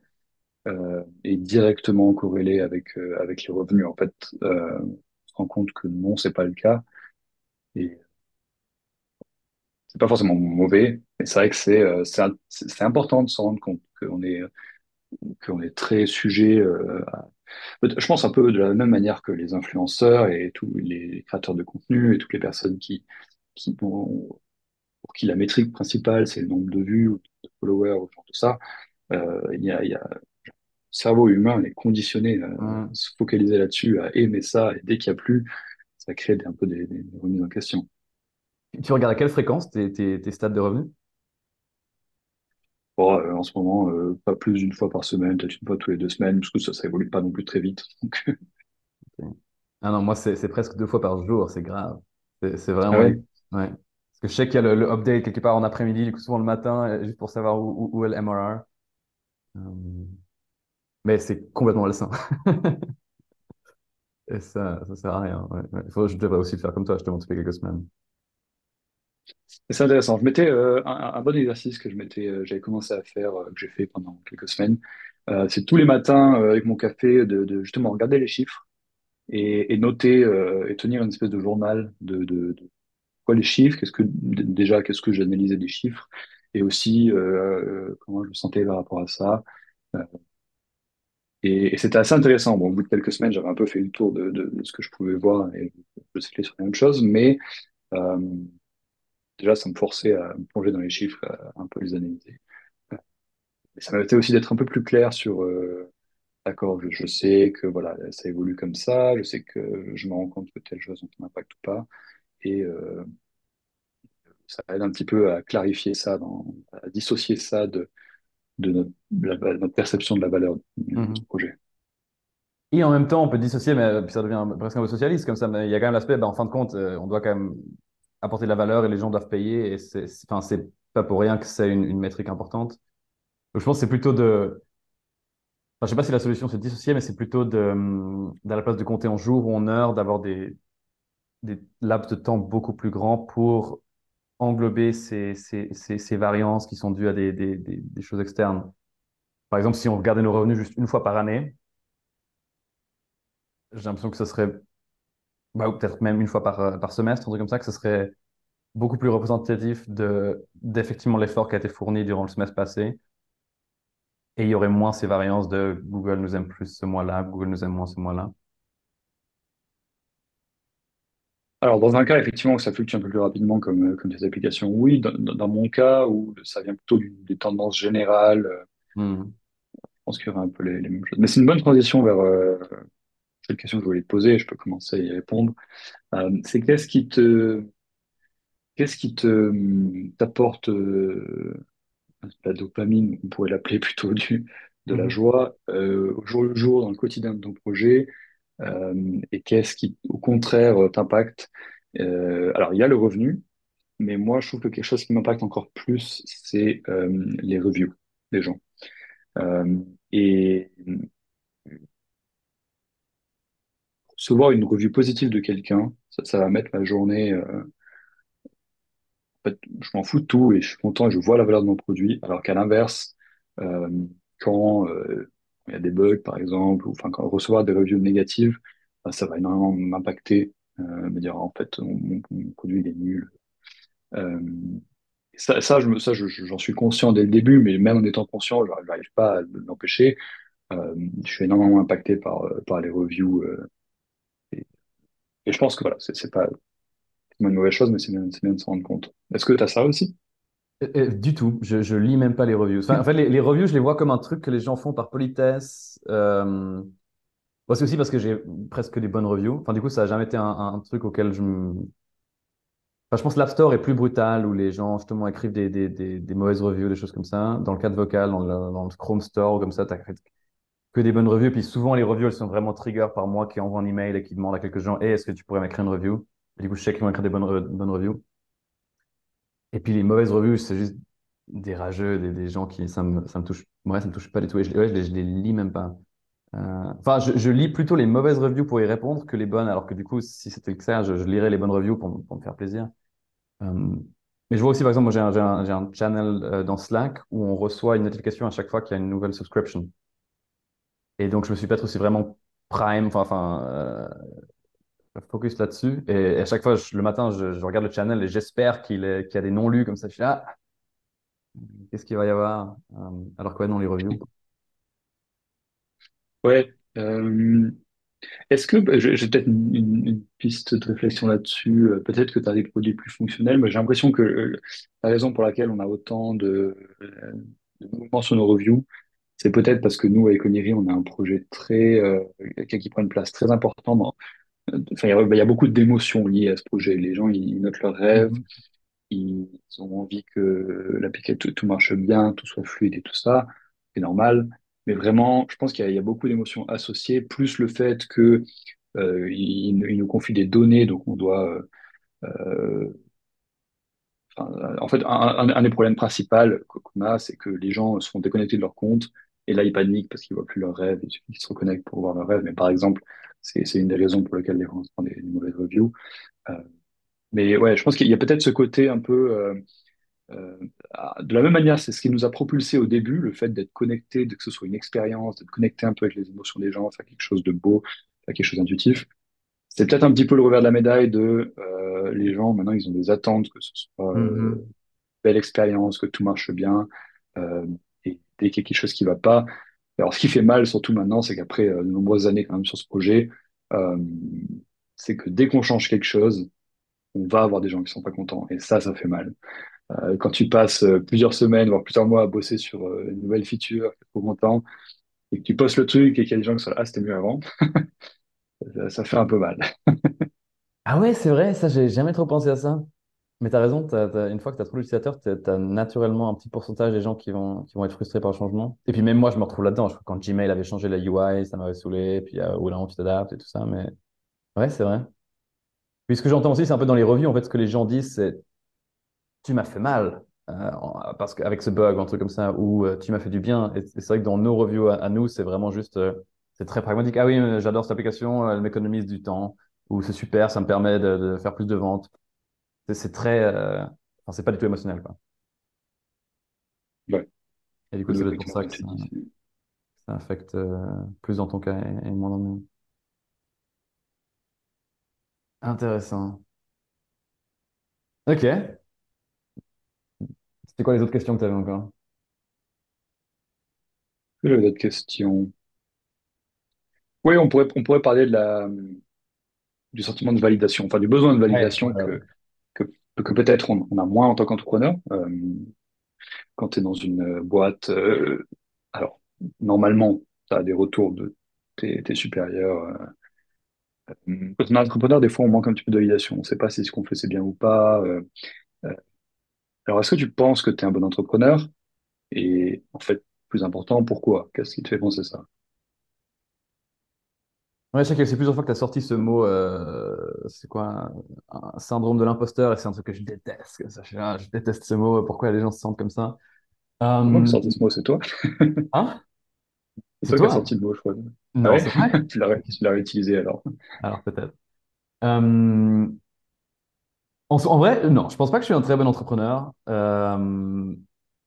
euh, est directement corrélée avec, avec les revenus. En fait, on se rend compte que non, c'est pas le cas. Et c'est pas forcément mauvais, mais c'est vrai que c'est c'est important de se rendre compte qu'on est qu'on est très sujet à... Je pense un peu de la même manière que les influenceurs et tous les créateurs de contenu et toutes les personnes qui, pour qui la métrique principale, c'est le nombre de vues ou de followers ou genre de ça, euh, il y a, il y a... Le cerveau humain est conditionné à Hum. se focaliser là-dessus, à aimer ça, et dès qu'il n'y a plus, ça crée un peu des, des remises en question. Tu regardes à quelle fréquence tes, tes, tes stats de revenus? Bon, euh, en ce moment, euh, pas plus d'une fois par semaine, peut-être une fois tous les deux semaines, parce que ça, ça évolue pas non plus très vite. Donc. Ah non, moi, c'est presque deux fois par jour, c'est grave. C'est ah vraiment... ouais? Ouais. Parce que je sais qu'il y a le, le update quelque part en après-midi, souvent le matin, euh, juste pour savoir où, où, où est le MRR. Mais c'est complètement malsain. [LAUGHS] Et ça, ça sert à rien. Ouais. Faut- je devrais aussi le faire comme toi, je te montre les quelques semaines. C'est intéressant. Je m'étais euh, un, bon exercice que je m'étais, euh, j'avais commencé à faire, euh, que j'ai fait pendant quelques semaines. C'est tous les matins avec mon café de, justement regarder les chiffres et, noter et tenir une espèce de journal de, quoi les chiffres, qu'est-ce que déjà qu'est-ce que j'analysais des chiffres et aussi comment je me sentais par rapport à ça. Et c'était assez intéressant. Au bout de quelques semaines, j'avais un peu fait le tour de ce que je pouvais voir et je cyclais sur la même chose, mais euh, déjà ça me forçait à me plonger dans les chiffres, à un peu les analyser. Et ça m'a été aussi d'être un peu plus clair sur, euh, d'accord, je, je sais que voilà, ça évolue comme ça, je sais que je me rends compte que telle chose n'a impact ou pas, et euh, ça aide un petit peu à clarifier ça, dans, à dissocier ça de, de notre, de la- notre perception de la valeur du du Mhm. projet. Et en même temps, on peut dissocier, mais euh, ça devient presque un peu socialiste comme ça. Mais il y a quand même l'aspect, ben, en fin de compte, euh, on doit quand même apporter de la valeur et les gens doivent payer. Et c'est, pas pour rien que c'est une, métrique importante. Je pense que c'est plutôt de. Enfin, je sais pas si la solution c'est dissocier, mais c'est plutôt de, hum, à la place de compter en jours ou en heures, d'avoir des, des laps de temps beaucoup plus grands pour englober ces, ces, ces, ces variances qui sont dues à des, des, des, des choses externes. Par exemple, si on regardait nos revenus juste une fois par année, j'ai l'impression que ce serait, bah, ou peut-être même une fois par, euh, par semestre, un truc comme ça, que ce serait beaucoup plus représentatif de, d'effectivement l'effort qui a été fourni durant le semestre passé. Et il y aurait moins ces variances de Google nous aime plus ce mois-là, Google nous aime moins ce mois-là. Alors, dans un cas, effectivement, où ça fluctue un peu plus rapidement comme, euh, comme des applications, oui. Dans, mon cas, où ça vient plutôt du- des tendances générales, euh, Hmm. je pense qu'il y aura un peu les, les mêmes choses. Mais c'est une bonne transition vers euh, cette question que je voulais te poser, je peux commencer à y répondre. Euh, c'est qu'est-ce qui te, qu'est-ce qui te, t'apporte euh, la dopamine, on pourrait l'appeler [LAUGHS] plutôt du, de la Mhm. joie, euh, au jour le jour, dans le quotidien de ton projet, et qu'est-ce qui, au contraire, t'impacte? Alors, il y a le revenu, mais moi, je trouve que quelque chose qui m'impacte encore plus, c'est les reviews des gens. Et recevoir une revue positive de quelqu'un, ça, va mettre ma journée. euh, en fait, je m'en fous de tout et je suis content et je vois la valeur de mon produit. Alors qu'à l'inverse, euh, quand euh, il y a des bugs, par exemple, ou enfin quand recevoir des reviews négatives, bah, ça va énormément m'impacter, me dire en fait mon, produit il est nul. Ça, ça, j'en suis conscient dès le début, mais même en étant conscient, je n'arrive pas à l'empêcher. Je suis énormément impacté par, par les reviews. Et je pense que voilà, c'est pas une mauvaise chose, mais c'est bien, de s'en rendre compte. Est-ce que tu as ça aussi? Euh, euh, du tout, je, je lis même pas les reviews. Enfin, en fait, les, les reviews, je les vois comme un truc que les gens font par politesse. euh, Moi, c'est aussi parce que j'ai presque des bonnes reviews. Enfin, du coup, ça n'a jamais été un, truc auquel je me... Enfin, je pense que l'App Store est plus brutal, où les gens, justement, écrivent des, mauvaises reviews, des choses comme ça. Dans le cadre vocal, dans le, Chrome Store, comme ça, tu que des bonnes reviews. Puis souvent, les reviews, elles sont vraiment trigger par moi qui envoie un email et qui demande à quelques gens, hey, est-ce que tu pourrais m'écrire une review? Et du coup, je sais qu'ils vont écrire des bonnes, re- bonnes reviews. Et puis les mauvaises reviews, c'est juste des rageux, des, des gens qui, ça me, ça me touche, ouais, ça me touche pas du tout. Et je, les, je les lis même pas. Euh, Enfin, je, je lis plutôt les mauvaises reviews pour y répondre que les bonnes, alors que du coup, si c'était le cas, je, lirais les bonnes reviews pour, pour me faire plaisir. Euh, mais je vois aussi, par exemple, j'ai un, un, un channel euh, dans Slack où on reçoit une notification à chaque fois qu'il y a une nouvelle subscription. Et donc, je me suis peut-être aussi vraiment prime, enfin, euh, focus là-dessus. Et, à chaque fois, le matin, je, regarde le channel et j'espère qu'il y a des non lus comme ça. Je suis là, ah, qu'est-ce qu'il va y avoir? Euh, alors que, ouais, non, les reviews. Ouais. Euh, est-ce que bah, j'ai peut-être une, piste de réflexion là-dessus. Peut-être que tu as des produits plus fonctionnels, mais j'ai l'impression que la raison pour laquelle on a autant de, de mouvements sur nos reviews, c'est peut-être parce que nous, avec Oniri, on a un projet très euh, qui prend une place très importante dans. Enfin, il y a, beaucoup d'émotions liées à ce projet. Les gens, ils notent leurs rêves, Mhm. ils ont envie que l'application tout, tout marche bien, tout soit fluide et tout ça, c'est normal. Mais vraiment, je pense qu'il y a, il y a beaucoup d'émotions associées, plus le fait que euh, il, il nous confie des données, donc on doit. euh, en fait, un, des problèmes principaux qu'on a, c'est que les gens se font déconnecter de leur compte et là ils paniquent parce qu'ils voient plus leurs rêves, il suffit qu'ils se reconnectent pour voir leurs rêves. Mais par exemple, c'est une des raisons pour lesquelles les gens font des, des mauvaises reviews. Euh, mais ouais, je pense qu'il y a peut-être ce côté un peu euh, Euh, de la même manière, c'est ce qui nous a propulsé au début, le fait d'être connecté, de que ce soit une expérience, d'être connecté un peu avec les émotions des gens, faire quelque chose de beau, faire quelque chose d'intuitif. C'est peut-être un petit peu le revers de la médaille de les gens, maintenant, ils ont des attentes, que ce soit euh, Mhm. belle expérience, que tout marche bien, euh, et dès qu'il y a quelque chose qui va pas. Alors, ce qui fait mal, surtout maintenant, c'est qu'après euh, de nombreuses années quand même sur ce projet, euh, c'est que dès qu'on change quelque chose, on va avoir des gens qui sont pas contents, et ça, ça fait mal. Euh, quand tu passes plusieurs semaines, voire plusieurs mois à bosser sur une nouvelle feature, trop content, et que tu postes le truc et qu'il y a des gens qui sont là, ah, c'était mieux avant, [LAUGHS] ça, ça fait un peu mal. [LAUGHS] Ah ouais, c'est vrai, ça, j'ai jamais trop pensé à ça. Mais tu as raison, une fois que tu as trop d'utilisateurs, tu as naturellement un petit pourcentage des gens qui vont, qui vont être frustrés par le changement. Et puis même moi, je me retrouve là-dedans. Je crois quand Gmail avait changé la UI, ça m'avait saoulé. Puis euh, au là, tu t'adaptes et tout ça. Mais ouais, c'est vrai. Puis ce que j'entends aussi, c'est un peu dans les reviews, en fait, ce que les gens disent, c'est tu m'as fait mal. euh, parce qu'avec ce bug, un truc comme ça, ou euh, tu m'as fait du bien. Et c'est vrai que dans nos reviews à, nous, c'est vraiment juste, euh, c'est très pragmatique. Ah oui, euh, j'adore cette application, elle m'économise du temps. Ou c'est super, ça me permet de, de faire plus de ventes. C'est très, euh, enfin, c'est pas du tout émotionnel, quoi. Ouais, Et du coup, c'est peut-être pour ça que ça, affecte euh, plus dans ton cas et, et moins dans le mien. Intéressant. Ok. C'était quoi les autres questions que tu avais encore? J'avais d'autres questions. Oui, on pourrait, on pourrait parler de la, du sentiment de validation, enfin du besoin de Ouais, validation ouais. Que, peut-être on, a moins en tant qu'entrepreneur. Euh, quand tu es dans une euh, boîte, euh, alors normalement, tu as des retours de tes, supérieurs. Quand on est entrepreneur, des fois, on manque un petit peu de validation. On ne sait pas si ce qu'on fait, c'est bien ou pas. Alors, est-ce que tu penses que tu es un bon entrepreneur? Et en fait, plus important, pourquoi? Qu'est-ce qui te fait penser ça? Ouais, je sais que c'est plusieurs fois que tu as sorti ce mot, euh, c'est quoi, un, un syndrome de l'imposteur, et c'est un truc que je déteste. que ça, je, ah, je déteste ce mot, pourquoi les gens se sentent comme ça? C'est moi qui ai Euh, sorti ce mot, c'est toi. hein? C'est toi qui as sorti le mot, je crois. Ah Non, ouais? c'est vrai? [LAUGHS] Tu l'as, réutilisé alors. Alors peut-être. Euh, En, en vrai, non, je pense pas que je suis un très bon entrepreneur. Euh,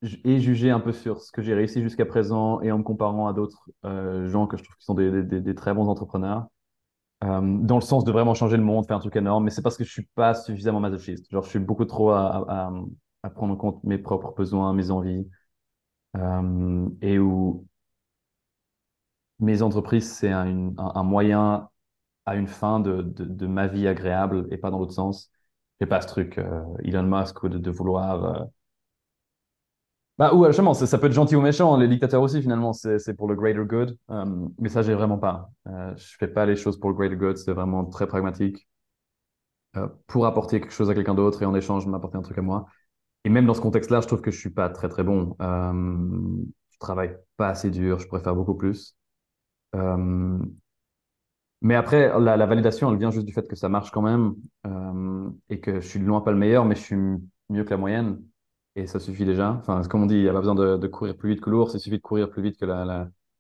et jugé un peu sur ce que j'ai réussi jusqu'à présent et en me comparant à d'autres euh, gens que je trouve qui sont des, très bons entrepreneurs, euh, dans le sens de vraiment changer le monde, faire un truc énorme, mais c'est parce que je suis pas suffisamment masochiste. Genre, je suis beaucoup trop à, prendre en compte mes propres besoins, mes envies, euh, et où mes entreprises, c'est un, moyen à une fin de, de, ma vie agréable et pas dans l'autre sens. J'ai pas ce truc euh, Elon Musk ou de, vouloir Bah, ou justement, ça, ça peut être gentil ou méchant. Les dictateurs aussi, finalement, c'est pour le greater good. Euh, mais ça, j'ai vraiment pas. Euh, je fais pas les choses pour le greater good. C'est vraiment très pragmatique. Euh, pour apporter quelque chose à quelqu'un d'autre et en échange m'apporter un truc à moi. Et même dans ce contexte-là, je trouve que je suis pas très très bon. Euh, je travaille pas assez dur. Je faire beaucoup plus. Euh, mais après, la, la validation, elle vient juste du fait que ça marche quand même euh, et que je suis loin pas le meilleur, mais je suis mieux que la moyenne. Et ça suffit déjà. Enfin, comme on dit, il n'y a pas besoin de, courir plus vite que l'ours, il suffit de courir plus vite que la,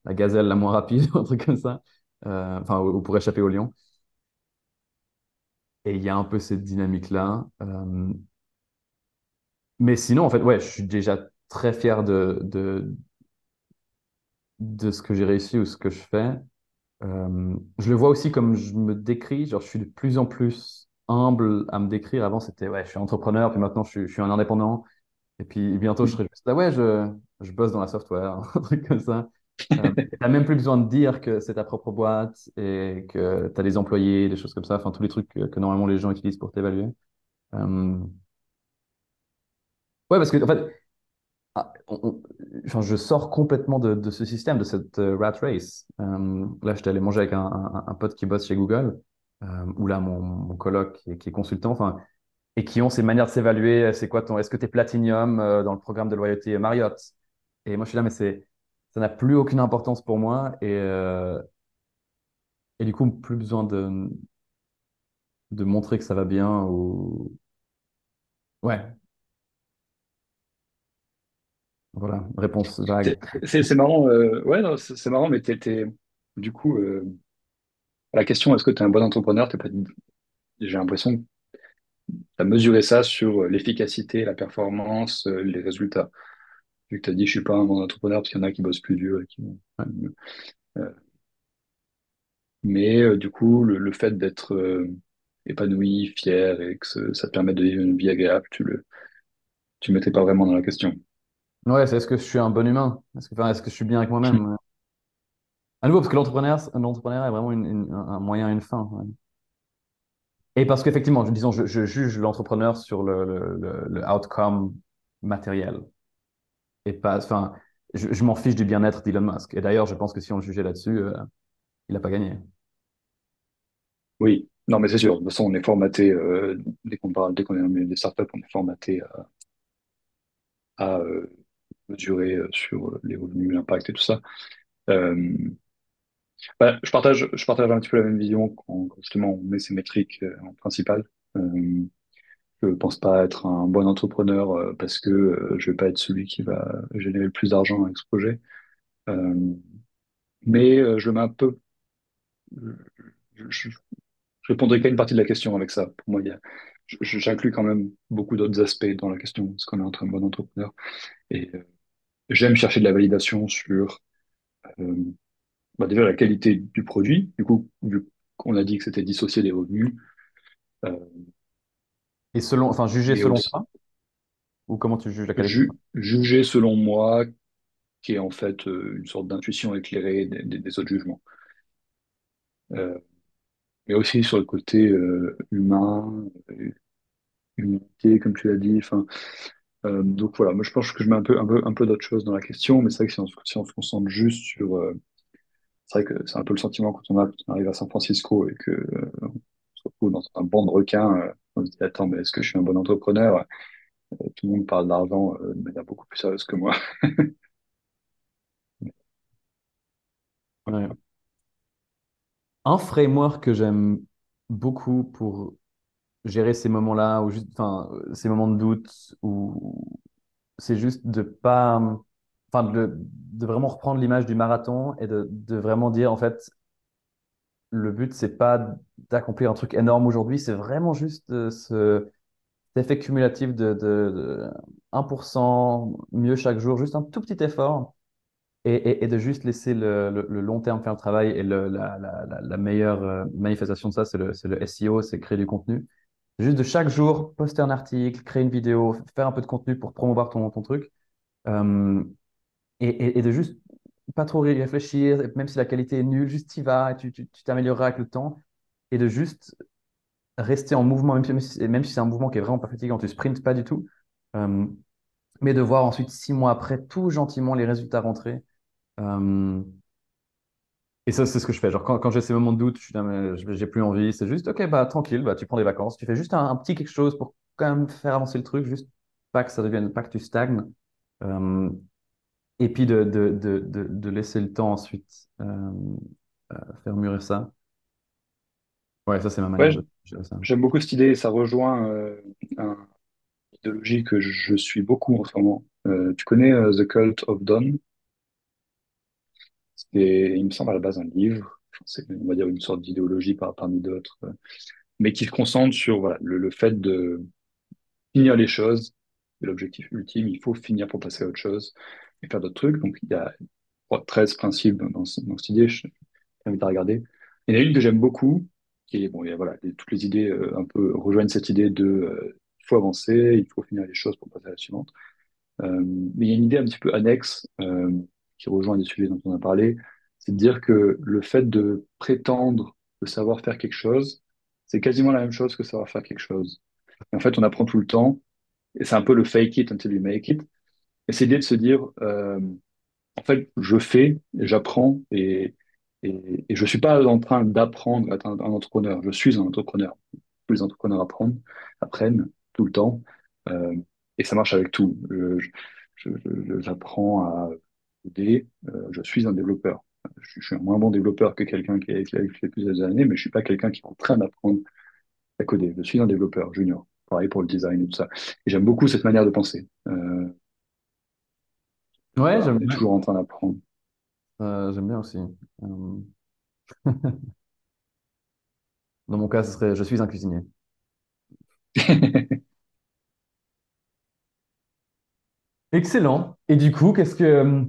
la, gazelle la moins rapide, [LAUGHS] un truc comme ça. Euh, enfin, ou, ou pour échapper au lion. Et il y a un peu cette dynamique-là. Euh, mais sinon, en fait, ouais, je suis déjà très fier de, de, de ce que j'ai réussi ou ce que je fais. Euh, je le vois aussi comme je me décris, genre je suis de plus en plus humble à me décrire. Avant, c'était ouais, je suis entrepreneur, puis maintenant je suis, je suis un indépendant. Et puis bientôt, je serai juste là, ouais, je, je bosse dans la software, [LAUGHS] un truc comme ça. Euh, [LAUGHS] t'as même plus besoin de dire que c'est ta propre boîte et que tu as des employés, des choses comme ça, enfin tous les trucs que, que normalement les gens utilisent pour t'évaluer. Euh, Ouais, parce que en fait, ah, on- on- enfin, je sors complètement de, de ce système, de cette euh, rat race. Euh, là, j'étais allé manger avec un, un- un pote qui bosse chez Google, ou là, mon, mon coloc qui est, qui est consultant, enfin, et qui ont ces manières de s'évaluer. euh, C'est quoi ton, est-ce que tu es Platinum euh, dans le programme de loyauté Marriott? Et moi, je suis là, mais c'est, ça n'a plus aucune importance pour moi. Et, euh, et du coup, plus besoin de, de montrer que ça va bien ou, ouais, voilà, réponse vague. C'est marrant, ouais, c'est marrant, mais t'es, t'es- du coup, la question, est-ce que tu es un bon entrepreneur? Pas, j'ai l'impression as mesuré ça sur euh, l'efficacité, la performance, euh, les résultats. Vu que tu as dit, je suis pas un bon entrepreneur parce qu'il y en a qui bossent plus dur et qui, Ouais. euh, mais euh, du coup, le, le fait d'être euh, épanoui, fier et que ce- ça te permet de vivre une vie agréable, tu le, tu mettais pas vraiment dans la question. Ouais, c'est est-ce que je suis un bon humain? Est-ce que, enfin, est-ce que je suis bien avec moi-même? [LAUGHS] À nouveau, parce que l'entrepreneuriat est vraiment une- une- un moyen, une fin. ouais. Et parce qu'effectivement, disons, je, juge l'entrepreneur sur le, le, le, outcome matériel. Et pas, enfin, je, je m'en fiche du bien-être d'Elon Musk. Et d'ailleurs, je pense que si on le jugeait là-dessus, euh, il n'a pas gagné. Oui, non, mais c'est sûr. De toute façon, on est formaté, euh, dès qu'on parle, dès qu'on est dans le milieu des startups, on est formaté à, euh, mesurer sur les revenus, l'impact et tout ça. Bah, je partage, un petit peu la même vision quand, justement on met ces métriques euh, en principal. Euh, je pense pas être un bon entrepreneur euh, parce que euh, je vais pas être celui qui va générer le plus d'argent avec ce projet. Mais je mets un peu, je, répondrai qu'à une partie de la question avec ça. Pour moi, j'inclus quand même beaucoup d'autres aspects dans la question. Est-ce qu'on est entre un bon entrepreneur? Et j'aime chercher de la validation sur bah, déjà la qualité du produit. Du coup, vu qu'on a dit que c'était dissocié des revenus, euh, Et selon, enfin, juger mais selon aussi toi, ou comment tu juges la qualité? ju- juger selon moi, qui est en fait euh, une sorte d'intuition éclairée des, des- des autres jugements. Euh, mais aussi sur le côté humain, humanité, comme tu l'as dit. Enfin, donc voilà, moi je pense que je mets un peu, un peu, un peu d'autres choses dans la question, mais c'est vrai que si on, se- si on se concentre juste sur, c'est vrai que c'est un peu le sentiment quand on, a, arrive à San Francisco et que euh, on se retrouve dans un banc de requins, euh, on se dit attends, mais est-ce que je suis un bon entrepreneur? Euh, Tout le monde parle d'argent de manière beaucoup plus sérieuse que moi. [LAUGHS] Un framework que j'aime beaucoup pour gérer ces moments-là, ou juste, enfin, ces moments de doute, où c'est juste de pas, enfin, de, vraiment reprendre l'image du marathon et de, vraiment dire, en fait, le but, c'est pas d'accomplir un truc énorme aujourd'hui, c'est vraiment juste euh, ce, cet effet cumulatif de, de, de 1% mieux chaque jour, juste un tout petit effort. Et, de juste laisser le, long terme faire le travail. Et la, meilleure euh, manifestation de ça, c'est le, SEO, c'est créer du contenu. Juste de chaque jour, poster un article, créer une vidéo, faire un peu de contenu pour promouvoir ton, ton truc. Euh, et, de juste pas trop y réfléchir, même si la qualité est nulle, juste y vas, tu tu- t'amélioreras avec le temps. Et de juste rester en mouvement, même si, même si c'est un mouvement qui est vraiment pas fatigant, tu sprintes pas du tout. Euh, mais de voir ensuite, six mois après, tout gentiment les résultats rentrer. Euh, et ça, c'est ce que je fais. Genre, quand, quand j'ai ces moments de doute, je suis j'ai plus envie. C'est juste, ok, bah tranquille, bah tu prends des vacances, tu fais juste un, un petit quelque chose pour quand même faire avancer le truc, juste pas que ça devienne, pas que tu stagnes. Euh, et puis de, de, de, de, laisser le temps ensuite euh, euh, faire mûrir ça. Ouais, ça c'est ma manière de ça. j'aime beaucoup cette idée. Ça rejoint euh, un- une idéologie que je suis beaucoup en ce moment. Euh, tu connais The Cult of Dawn? C'est, il me semble à la base un livre. C'est, on va dire une sorte d'idéologie par, parmi d'autres, mais qui se concentre sur voilà, le, le fait de finir les choses. C'est l'objectif ultime. Il faut finir pour passer à autre chose et faire d'autres trucs. Donc il y a je crois, 13 principes dans, dans, ce- dans cette idée. Je t'invite à regarder. Il y en a une que j'aime beaucoup, est, bon, il y a, voilà, toutes les idées euh, un peu rejoignent cette idée de euh, il faut avancer, il faut finir les choses pour passer à la suivante. Euh, mais il y a une idée un petit peu annexe euh, qui rejoint des sujets dont on a parlé, c'est de dire que le fait de prétendre de savoir faire quelque chose, c'est quasiment la même chose que savoir faire quelque chose. Et en fait, on apprend tout le temps, et c'est un peu le fake it until you make it. Et c'est l'idée de se dire, euh, en fait, je fais, j'apprends, et, et, et je suis pas en train d'apprendre à être un, entrepreneur. Je suis un entrepreneur. Tous les entrepreneurs apprennent, apprennent tout le temps, euh, et ça marche avec tout. J'apprends à coder. euh, je suis un développeur. Je, suis un moins bon développeur que quelqu'un qui a, fait plusieurs années, mais je suis pas quelqu'un qui est en train d'apprendre à coder. Je suis un développeur junior. Pareil pour le design et tout ça. Et j'aime beaucoup cette manière de penser. Ouais, j'aime bien. toujours en train d'apprendre. Euh, j'aime bien aussi. Euh, [LAUGHS] dans mon cas, ce serait je suis un cuisinier. [LAUGHS] Excellent. Et du coup, qu'est-ce que euh,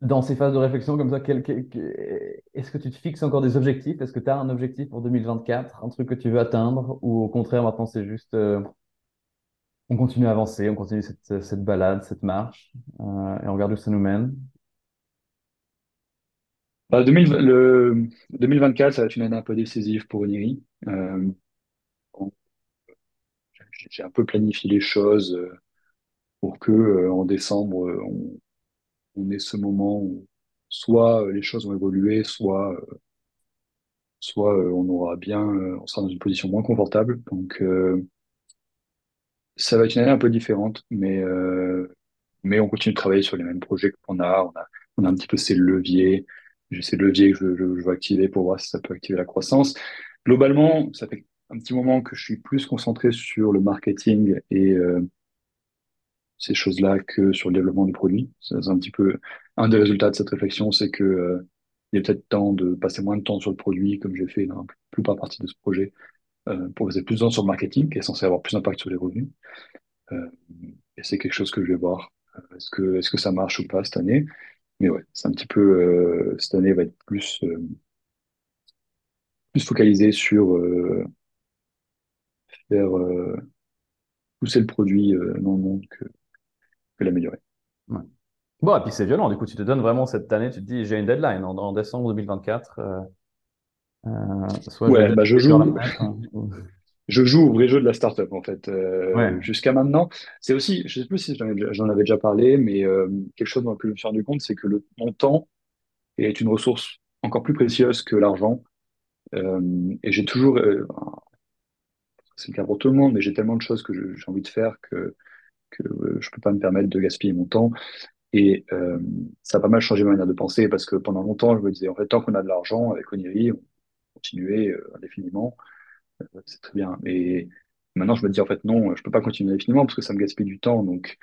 dans ces phases de réflexion comme ça, quel- quel- quel- est-ce que tu te fixes encore des objectifs? Est-ce que tu as un objectif pour 2024, un truc que tu veux atteindre, ou au contraire, maintenant c'est juste euh, on continue à avancer, on continue cette, cette balade, cette marche, euh, et on regarde où ça nous mène. Bah, 2000 le 2024, ça va être une année un peu décisive pour Oniri. Euh, j'ai un peu planifié les choses euh, pour que en décembre, on, on ait ce moment où soit les choses vont évoluer, soit, soit on aura bien, on sera dans une position moins confortable. Donc, ça va être une année un peu différente, mais, euh, mais on continue de travailler sur les mêmes projets qu'on a. On a, on a un petit peu ces leviers. J'ai ces leviers que je, veux activer pour voir si ça peut activer la croissance. Globalement, ça fait un petit moment que je suis plus concentré sur le marketing et euh, ces choses-là que sur le développement du produit. C'est un petit peu un des résultats de cette réflexion, c'est que euh, il est peut-être temps de passer moins de temps sur le produit, comme j'ai fait dans la plupart partie de ce projet, pour passer plus de temps sur le marketing, qui est censé avoir plus d'impact sur les revenus. Euh, et c'est quelque chose que je vais voir. Euh, Est-ce que, est-ce que ça marche ou pas cette année? Mais ouais, c'est un petit peu, euh, cette année va être plus, euh, plus focalisée sur euh, faire euh, pousser le produit euh, le monde que, que l'améliorer. Bon, et puis c'est violent, du coup, tu te donnes vraiment cette année, tu te dis, j'ai une deadline en, en décembre 2024, euh, euh, soit vais Ouais, bah je joue, hein, je joue au vrai jeu de la startup en fait. Euh, Ouais, jusqu'à maintenant, c'est aussi, je sais plus si j'en avais déjà parlé, mais euh, quelque chose dont je me suis rendu compte, c'est que le, mon temps est une ressource encore plus précieuse que l'argent. Euh, et j'ai toujours, euh, c'est le cas pour tout le monde, mais j'ai tellement de choses que j'ai envie de faire que, que euh, je peux pas me permettre de gaspiller mon temps. Et euh, ça a pas mal changé ma manière de penser parce que pendant longtemps, je me disais, en fait, tant qu'on a de l'argent avec Oniri, on continuait euh, indéfiniment, euh, c'est très bien. Et maintenant, je me dis, en fait, non, je peux pas continuer indéfiniment parce que ça me gaspille du temps. Donc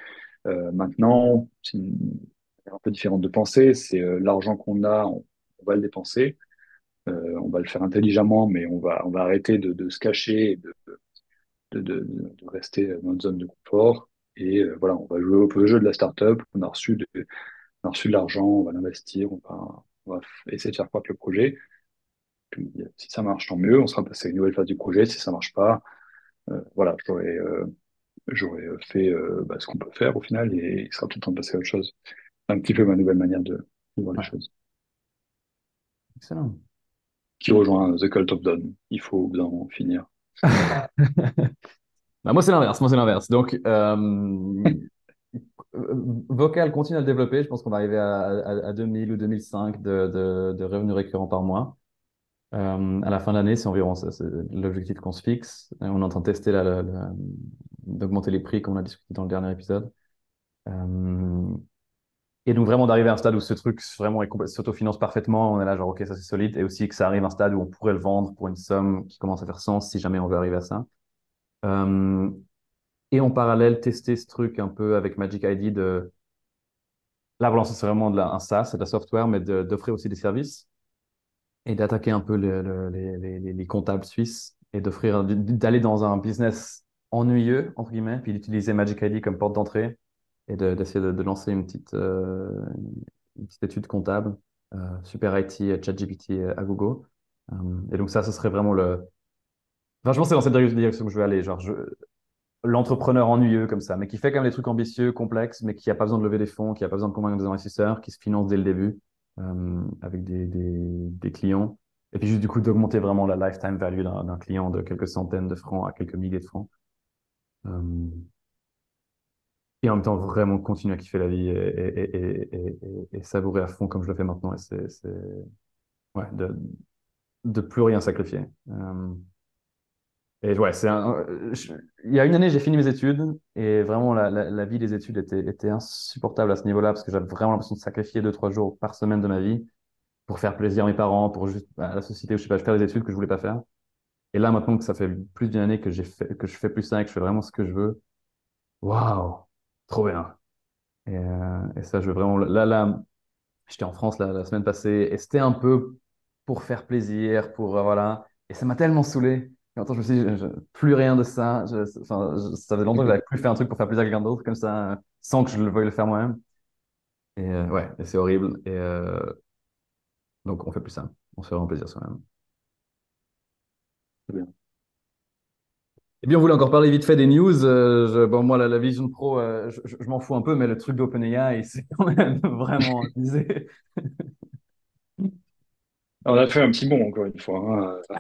euh, maintenant, c'est un peu différente de penser. C'est l'argent qu'on a, on, va le dépenser. On va le faire intelligemment, mais on va, on va arrêter de, se cacher, et de, de, rester dans notre zone de confort. Et voilà, on va jouer au jeu de la startup. On a reçu de, on a reçu de l'argent, on va l'investir, on va, on va essayer de faire croître le projet. Puis, euh, si ça marche, tant mieux. On sera passé à une nouvelle phase du projet. Si ça marche pas, euh, voilà, j'aurais euh, j'aurais fait bah, ce qu'on peut faire au final et il sera peut-être temps de passer à autre chose. C'est un petit peu ma nouvelle manière de, de voir les ouais, choses. excellent. Qui rejoint The Cult of Dawn. Il faut en finir. [LAUGHS] Bah, moi, c'est l'inverse. Moi, c'est l'inverse. Donc, euh, [LAUGHS] Vocal continue à le développer. Je pense qu'on va arriver à, à, à 2000 ou 2005 de, de, de revenus récurrents par mois. Euh, à la fin de l'année, c'est environ l'objectif qu'on se fixe. On est en train de tester d'augmenter les prix, comme on a discuté dans le dernier épisode. Euh, et donc vraiment d'arriver à un stade où ce truc s'autofinance parfaitement, on est là genre ok ça c'est solide, et aussi que ça arrive à un stade où on pourrait le vendre pour une somme qui commence à faire sens si jamais on veut arriver à ça. Euh, et en parallèle, tester ce truc un peu avec Magic ID de... Là, voilà, c'est vraiment de la, un SaaS, c'est de la software, mais d'offrir aussi des services et d'attaquer un peu les, les, les, comptables suisses et d'offrir, d'aller dans un business ennuyeux, entre guillemets, puis d'utiliser Magic ID comme porte d'entrée et d'essayer de, lancer une petite, euh, une petite étude comptable, euh, Super IT, ChatGPT à. Euh, et donc ça, ce serait vraiment le... Enfin, je pense c'est dans cette direction que je vais aller. Genre, l'entrepreneur ennuyeux comme ça, mais qui fait quand même des trucs ambitieux, complexes, mais qui n'a pas besoin de lever des fonds, qui n'a pas besoin de convaincre des investisseurs, qui se finance dès le début euh, avec des, des, clients. Et puis juste du coup d'augmenter vraiment la lifetime value d'un client de quelques centaines de francs à quelques milliers de francs. Euh, et en même temps vraiment continuer à kiffer la vie et, et, et, et, savourer à fond comme je le fais maintenant. Et c'est ouais, de, de plus rien sacrifier. Euh, et ouais, c'est un... il y a une année, j'ai fini mes études et vraiment la, vie des études était, insupportable à ce niveau-là parce que j'avais vraiment l'impression de sacrifier deux, trois jours par semaine de ma vie pour faire plaisir à mes parents, pour juste à la société, je sais pas, faire des études que je voulais pas faire. Et là, maintenant que ça fait plus d'une année que j'ai fait, que je fais plus ça et que je fais vraiment ce que je veux, waouh, trop bien. Et, euh, ça, je veux vraiment. Là, là, j'étais en France la, la semaine passée et c'était un peu pour faire plaisir, pour euh, voilà. Et ça m'a tellement saoulé. Et je me suis dit, plus rien de ça. enfin, ça fait longtemps que j'avais plus fait un truc pour faire plaisir à quelqu'un d'autre comme ça, sans que je le veuille le faire moi-même. Et euh, ouais, et c'est horrible. Et euh, donc, on fait plus ça. On se fait vraiment plaisir soi-même. Bien. Et bien, on voulait encore parler vite fait des news. Euh, bon, moi, la, Vision Pro, je, je m'en fous un peu, mais le truc d'OpenAI, [LAUGHS] c'est quand même vraiment visé. [LAUGHS] On a fait un petit bond, encore une fois. Hein.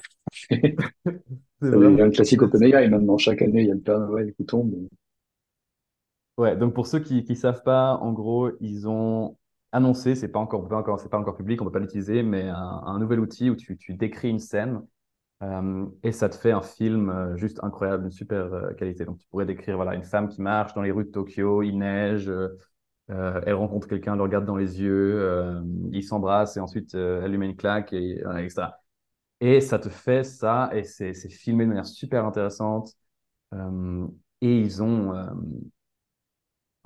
C'est un classique OpenAI maintenant. Chaque année, il y a le Père Noël qui tombe. Ouais, donc pour ceux qui ne savent pas, en gros, ils ont annoncé, c'est pas encore, pas encore, c'est pas encore public, on peut pas l'utiliser, mais un, nouvel outil où tu, tu décris une scène euh, et ça te fait un film euh, juste incroyable, une super euh, qualité. Donc tu pourrais décrire voilà une femme qui marche dans les rues de Tokyo, il neige, elle rencontre quelqu'un, elle le regarde dans les yeux, ils s'embrassent et ensuite elle lui met une claque et etc. Et ça te fait ça, et c'est filmé de manière super intéressante. Euh, et ils ont. Euh,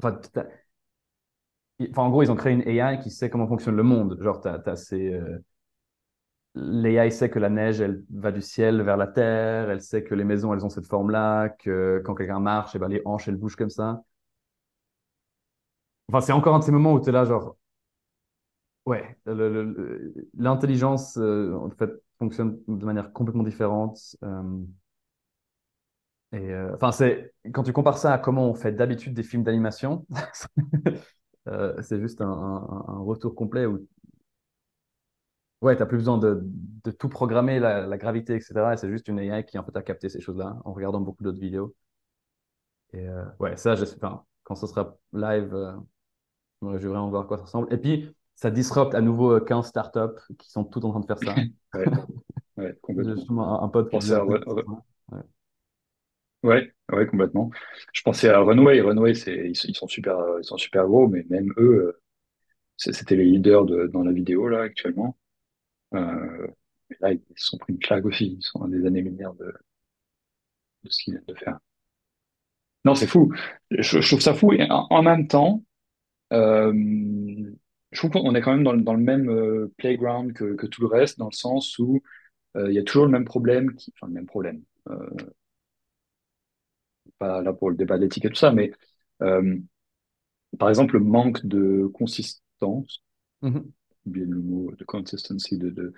enfin, en gros, ils ont créé une AI qui sait comment fonctionne le monde. Genre, tu ces. Euh, L'AI sait que la neige, elle va du ciel vers la terre, elle sait que les maisons, elles ont cette forme-là, que quand quelqu'un marche, et eh ben, les hanches, elles bougent comme ça. Enfin, c'est encore un de ces moments où tu es là, genre, ouais, l'intelligence, en fait, fonctionne de manière complètement différente. Euh, et euh, enfin, c'est quand tu compares ça à comment on fait d'habitude des films d'animation, [LAUGHS] euh, c'est juste un, retour complet où ouais, t'as plus besoin de, tout programmer la, gravité, etc. Et c'est juste une AI qui en fait a capté ces choses-là en regardant beaucoup d'autres vidéos. Et ouais, ça, enfin, quand ce sera live, je vais vraiment voir à quoi ça ressemble. Et puis, ça disrupte à nouveau 15 startups qui sont toutes en train de faire ça. [LAUGHS] ouais, ouais, complètement. Un, un pote qui ouais, ouais. ouais, complètement. Je pensais à Runway. Runway, c'est, ils, sont super, ils sont super gros, mais même eux, euh, c'était les leaders de, dans la vidéo là actuellement. Euh, mais là, ils se sont pris une claque aussi. Ils sont à des années-lumière de, de ce qu'ils viennent de faire. Non, c'est fou. Je, je, trouve ça fou. Et en, en même temps, euh, je trouve qu'on est quand même dans, dans le même euh, playground que, que, tout le reste, dans le sens où euh, il y a toujours le même problème, qui, enfin le même problème, euh, pas là pour le débat de l'éthique et tout ça, mais euh, par exemple le manque de consistance, mm-hmm. bien le mot de consistency, de, de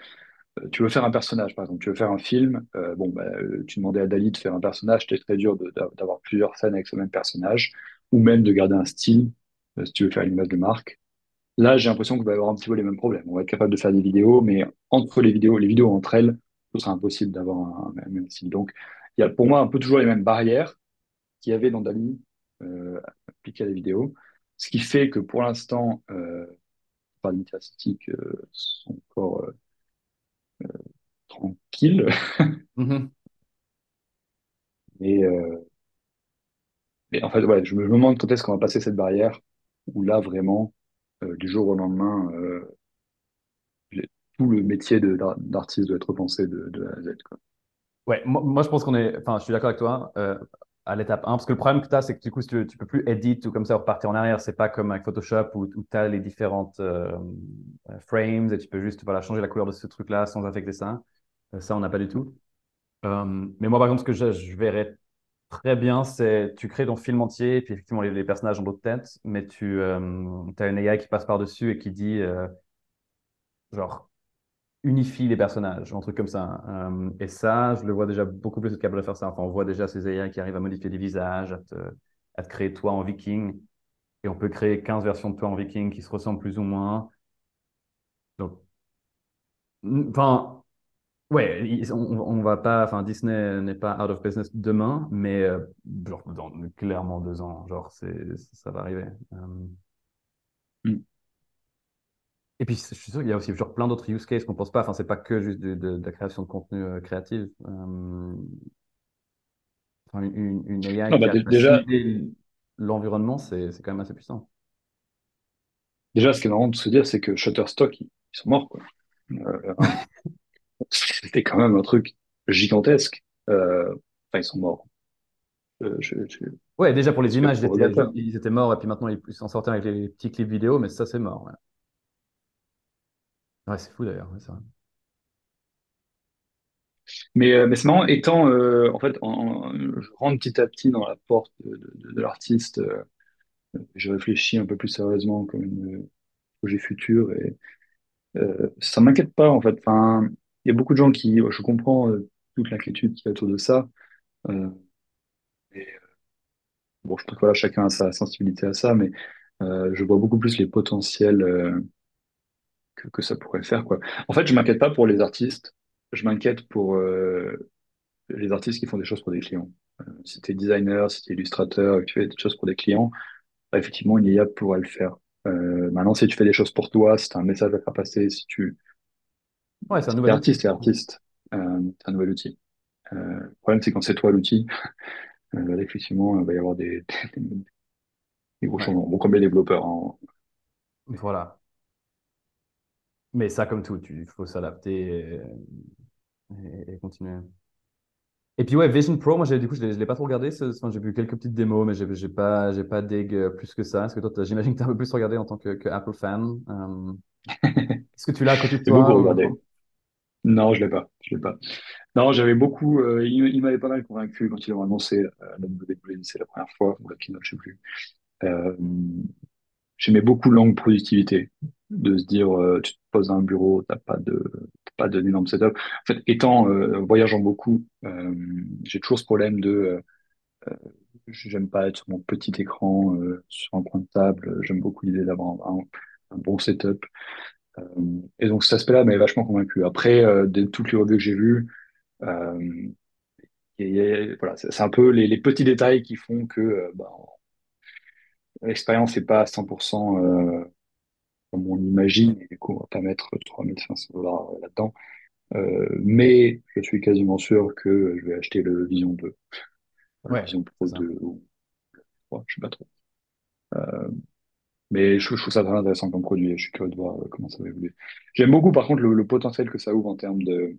euh, tu veux faire un personnage, par exemple, tu veux faire un film, euh, bon, bah, tu demandais à Dali de faire un personnage, c'était très dur d'avoir plusieurs scènes avec ce même personnage, ou même de garder un style, si tu veux faire une image de marque. Là, j'ai l'impression qu'on va avoir un petit peu les mêmes problèmes. On va être capable de faire des vidéos, mais entre les vidéos, les vidéos entre elles, ce sera impossible d'avoir un, même style. Donc, il y a pour moi un peu toujours les mêmes barrières qu'il y avait dans Dali euh, appliquées à la vidéo. ce qui fait que pour l'instant, euh, les statistiques euh, sont encore euh, tranquilles. [LAUGHS] Et, euh, et en fait, ouais, je me demande quand est-ce qu'on va passer cette barrière où là, vraiment, euh, du jour au lendemain, euh, tout le métier d'artiste doit être repensé de, A à Z. Ouais, moi, je pense qu'on est, enfin, je suis d'accord avec toi euh, à l'étape 1, parce que le problème que tu as, c'est que du coup, si tu, tu peux plus edit ou comme ça repartir en arrière. C'est pas comme avec Photoshop où, où tu as les différentes frames et tu peux juste voilà, changer la couleur de ce truc-là sans affecter ça. Ça, on n'a pas du tout. Mais moi, par exemple, ce que je verrais très bien, c'est tu crées ton film entier et puis effectivement, les, personnages ont d'autres têtes, mais tu as une AI qui passe par-dessus et qui dit, euh, genre, unifie les personnages, un truc comme ça. Euh, et ça, je le vois déjà beaucoup plus capable de faire ça. Enfin, on voit déjà ces AI qui arrivent à modifier des visages, à te, à te créer toi en viking. Et on peut créer 15 versions de toi en viking qui se ressemblent plus ou moins. Donc, enfin, ouais, on, on va pas, enfin, Disney n'est pas out of business demain, mais euh, genre, dans clairement deux ans, genre, c'est, ça va arriver. Euh, Mm. et puis, je suis sûr qu'il y a aussi genre plein d'autres use cases qu'on pense pas. Enfin, c'est pas que juste de, de- de la création de contenu euh, créatif. Enfin, une, une AI Non, qui bah, déjà, l'environnement, c'est c'est quand même assez puissant. déjà, ce qui est marrant de se dire, c'est que Shutterstock, ils, ils sont morts, quoi. [LAUGHS] C'était quand même un truc gigantesque. Euh, enfin, ils sont morts. Euh, je, je, Ouais, déjà pour les images, ils étaient, regrettable. ils étaient morts et puis maintenant ils s'en sortent avec les petits clips vidéo, mais ça c'est mort. Ouais, Ouais, c'est fou d'ailleurs. ouais. Mais, euh, mais c'est marrant, étant, euh, en fait, en, en- je rentre petit à petit dans la porte de, de, de l'artiste, euh, je réfléchis un peu plus sérieusement comme un projet futur et ça m'inquiète pas, en fait. Enfin, il y a beaucoup de gens qui, je comprends euh, toute l'inquiétude qu'il y a autour de ça. Euh, euh, bon, je pense que voilà, chacun a sa sensibilité à ça, mais euh, je vois beaucoup plus les potentiels euh, que, que ça pourrait faire, quoi. En fait, je m'inquiète pas pour les artistes, je m'inquiète pour euh, les artistes qui font des choses pour des clients. Euh, si tu es designer, si tu es illustrateur, que tu fais des choses pour des clients, bah, effectivement, une IA pourrait le faire. Euh, maintenant, si tu fais des choses pour toi, si tu as un message à faire passer, si tu Ouais, c'est un nouvel outil. artiste et artiste, euh, c'est un nouvel outil. Euh, le problème, c'est quand c'est toi l'outil, [LAUGHS] euh, effectivement, il va y avoir [LAUGHS] des, des, des gros Ouais, changements. Bon, comme les développeurs. hein. voilà. Mais ça, comme tout, il faut s'adapter et, et- et continuer. Et puis ouais, Vision Pro, moi j'ai du coup je l'ai pas trop regardé. Enfin, j'ai vu quelques petites démos, mais j'ai pas j'ai pas euh, plus que ça. Est-ce que toi, j'imagine que tu as un peu plus regardé en tant que, que Apple fan. Euh, [LAUGHS] est-ce que tu l'as à côté de toi beaucoup ou regardé. Non, je l'ai pas. Je l'ai pas. Non, j'avais beaucoup. euh, il m'avait pas mal convaincu quand ils ont annoncé euh, la WWDC la première fois, ou la keynote, je sais plus. Euh, J'aimais beaucoup l'angle productivité, de se dire, euh, tu te poses dans un bureau, t'as pas de, pas d'un énorme setup. En fait, étant voyageant beaucoup, j'ai toujours ce problème de, j'aime pas être sur mon petit écran, sur un coin de table. J'aime beaucoup l'idée d'avoir un bon setup. Euh, et donc cet aspect-là m'avait vachement convaincu. Après, euh, de toutes les revues que j'ai vues, euh, voilà, c'est un peu les, les petits détails qui font que bah, l'expérience n'est pas à 100% euh, comme on l'imagine, et du coup, on va pas mettre 3500 dollars là-dedans. Euh, mais je suis quasiment sûr que je vais acheter le Vision 2, le Ouais, Vision Pro ça. 2 ou 3, je sais pas trop. Mais je, trouve ça très intéressant comme produit et je suis curieux de voir euh, comment ça va évoluer. J'aime beaucoup, par contre, le, potentiel que ça ouvre en termes de,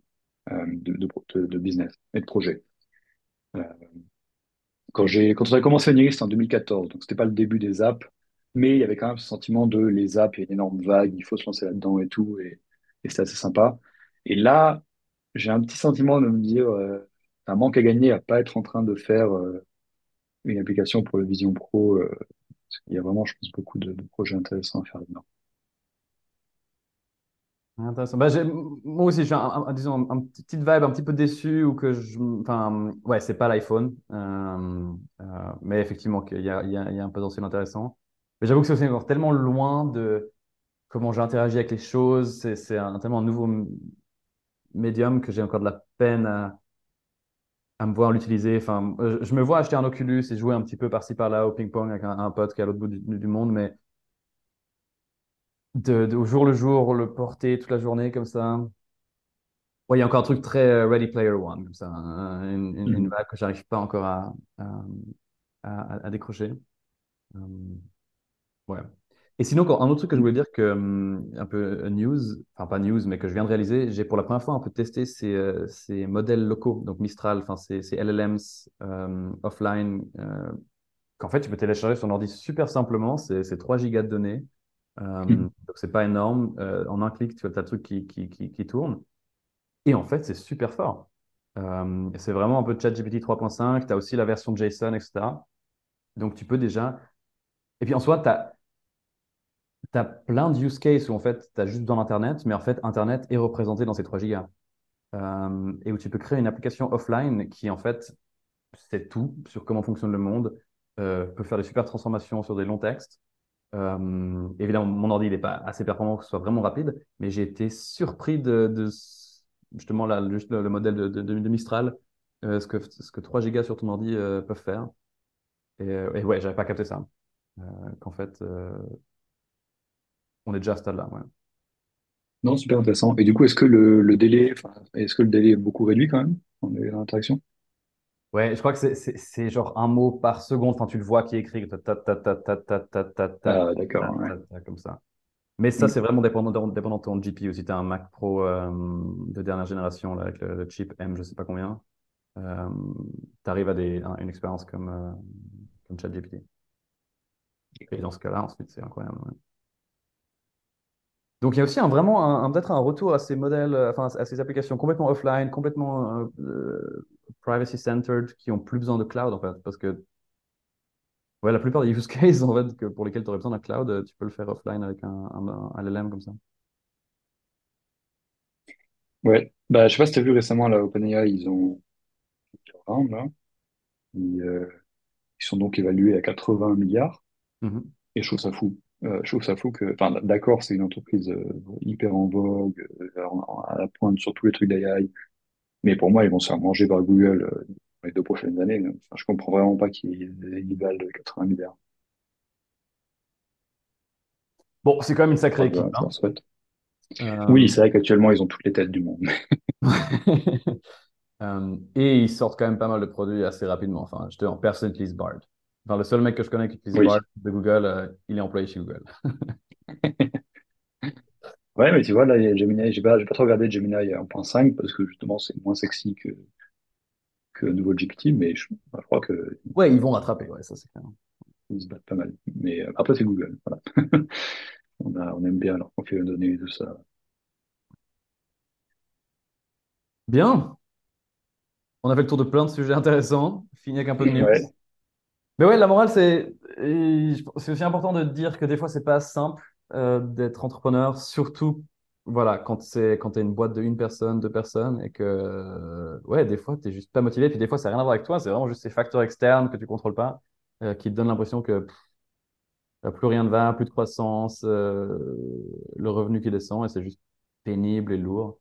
euh, de, business et de projet. Euh, quand j'ai, quand on a commencé Niris, c'était en 2014, donc c'était pas le début des apps, mais il y avait quand même ce sentiment de les apps, il y a une énorme vague, il faut se lancer là-dedans et tout, et, et c'était assez sympa. Et là, j'ai un petit sentiment de me dire, euh, un manque à gagner à pas être en train de faire une application pour le Vision Pro. Qu'il y a vraiment, je pense, beaucoup de, projets intéressants à faire là-dedans. Intéressant. Bah, j'ai- moi aussi, je un, un- disons, un, un petit- vibe un petit peu déçu ou que je, enfin, ouais, c'est pas l'iPhone, euh, euh, mais effectivement, il y a, il un potentiel intéressant. Mais j'avoue que c'est encore tellement loin de comment j'interagis avec les choses. C'est, un tellement nouveau m- médium que j'ai encore de la peine à, à me voir l'utiliser. Enfin, euh, je me vois acheter un Oculus et jouer un petit peu par-ci par-là au ping-pong avec un, un pote qui est à l'autre bout du, du monde, mais de, de- au jour le jour, le porter toute la journée comme ça. Ouais, il y a encore un truc très euh, Ready Player One, comme ça, hein, une, une, une Mhm. vague que j'arrive pas encore à, à, à- à décrocher. Euh, ouais. Et sinon, quand- un autre truc que je voulais dire que, hum, un peu euh, news, enfin pas news, mais que je viens de réaliser, j'ai pour la première fois un peu testé ces, euh, ces modèles locaux, donc Mistral, enfin ces, ces LLMs euh, offline, euh, qu'en fait tu peux télécharger sur ton ordi super simplement, c'est c'est 3 gigas de données, Mhm. donc c'est pas énorme, en un clic tu as le truc qui, qui, qui, qui tourne, et en fait c'est super fort. Euh, c'est vraiment un peu ChatGPT 3.5, tu as aussi la version JSON, etc. Donc tu peux déjà... Et puis en soi, tu as tu as plein de use cases où en fait, tu as juste besoin d'Internet, mais en fait, Internet est représenté dans ces 3 gigas. Euh, et où tu peux créer une application offline qui, en fait, sait tout sur comment fonctionne le monde, euh, peut faire des super transformations sur des longs textes. Euh, évidemment, mon ordi n'est pas assez performant pour que ce soit vraiment rapide, mais j'ai été surpris de, justement le, le modèle de, Mistral, ce que, ce que 3 gigas sur ton ordi peuvent faire. Et, et ouais, j'avais pas capté ça. Qu'en fait, on est déjà à ce stade-là. ouais. Non, super intéressant. Et du coup, est-ce que le, le délai, est-ce que le délai est beaucoup réduit quand même dans l'interaction? Ouais, je crois que c'est genre un mot par seconde. Enfin, tu le vois qui est écrit ta ta ta ta ta ta ta ta ta Ah, ta d'accord, ouais. comme ça. Mais ça, Mm. c'est vraiment dépendant, dépendant de ton GPU. Si tu as un Mac Pro euh, de dernière génération là, avec le, le chip M, je sais pas combien, euh, tu arrives à des, à une expérience comme, euh, comme ChatGPT. Et dans ce cas-là, ensuite, c'est incroyable. ouais. Donc, il y a aussi un, vraiment un, un- peut-être un retour à ces modèles, euh, enfin, à ces applications complètement offline, complètement euh, euh, privacy-centered, qui ont plus besoin de cloud, en fait. Parce que Ouais, la plupart des use [LAUGHS] cases en fait, que, pour lesquels tu aurais besoin d'un cloud, tu peux le faire offline avec un, un, un LLM comme ça. Ouais. Bah, je sais pas si tu as vu récemment, là, OpenAI, ils ont là. Ils, euh, ils sont donc évalués à 80 milliards. Mhm. Et je trouve ça fou. Euh, je trouve ça fou que, enfin, d'accord, c'est une entreprise euh, hyper en vogue, euh, en- à la pointe sur tous les trucs d'AI. Mais pour moi, ils vont se faire manger par Google dans les deux prochaines années. Enfin, je comprends vraiment pas qu'ils ils valent 80 milliards. Bon, c'est quand même une sacrée équipe. souhaite. Oui, hein. c'est vrai qu'actuellement, ils ont toutes les têtes du monde. [LAUGHS] Et ils sortent quand même pas mal de produits assez rapidement. Enfin, je te dis, personne Bard. Enfin, le seul mec que je connais qui utilise Oui. de Google, euh, il est employé chez Google. [LAUGHS] Ouais, mais tu vois, là, Gemini, j'ai pas, pas trop regardé Gemini 1.5 parce que justement, c'est moins sexy que, que nouveau GPT, mais je, je crois que Ouais, ils vont rattraper, ouais, ça c'est clair. ils se battent pas mal. Mais euh, après, c'est Google. Voilà. [LAUGHS] On a, on aime bien leur profil de données et tout ça. Bien, on a fait le tour de plein de sujets intéressants, fini avec un peu de news. Ouais. Mais ouais, la morale, c'est c'est aussi important de dire que des fois, c'est pas simple euh, d'être entrepreneur, surtout voilà, quand c'est quand tu es une boîte de une personne, deux personnes, et que euh, ouais, des fois, tu juste pas motivé, puis des fois, ça n'a rien à voir avec toi, c'est vraiment juste ces facteurs externes que tu contrôles pas, euh, qui te donnent l'impression que pff, plus rien ne va, plus de croissance, le revenu qui descend, et c'est juste pénible et lourd.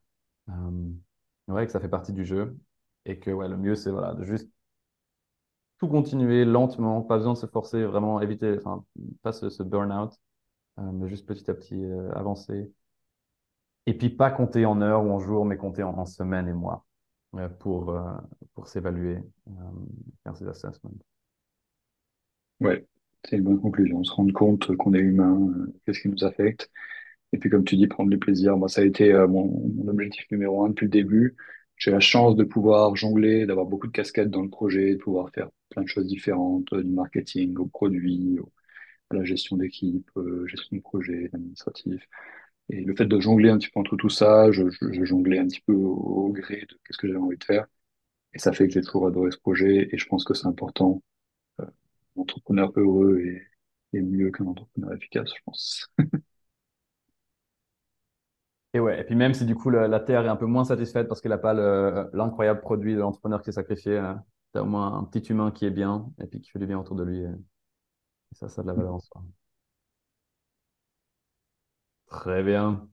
Ouais, que ça fait partie du jeu, et que ouais, le mieux, c'est voilà, de juste tout continuer lentement, pas besoin de se forcer, vraiment éviter, enfin, pas ce, burn-out, euh, mais juste petit à petit euh, avancer. Et puis pas compter en heures ou en jours, mais compter en, semaines et mois euh, pour, euh, pour s'évaluer, euh, faire ses assessments. Ouais, c'est une bonne conclusion. Se rendre compte qu'on est humain, euh, qu'est-ce qui nous affecte. Et puis, comme tu dis, prendre du plaisir. Moi, ça a été mon, mon objectif numéro un depuis le début. J'ai la chance de pouvoir jongler, d'avoir beaucoup de casquettes dans le projet, de pouvoir faire plein de choses différentes, euh, du marketing au produit, à la gestion d'équipe, euh, gestion de projet, administratif. Et le fait de jongler un petit peu entre tout ça, je, je, je jonglais un petit peu au, au gré de qu'est-ce que j'avais envie de faire. Et ça fait que j'ai toujours adoré ce projet. Et je pense que c'est important euh, un entrepreneur heureux est, est mieux qu'un entrepreneur efficace, je pense. [LAUGHS] Et ouais, et puis même si du coup la, Terre est un peu moins satisfaite parce qu'elle n'a pas le- l'incroyable produit de l'entrepreneur qui s'est sacrifié, as au moins un petit humain qui est bien et puis qui fait du bien autour de lui. Et, et ça, ça a de la valeur en soi. Très bien.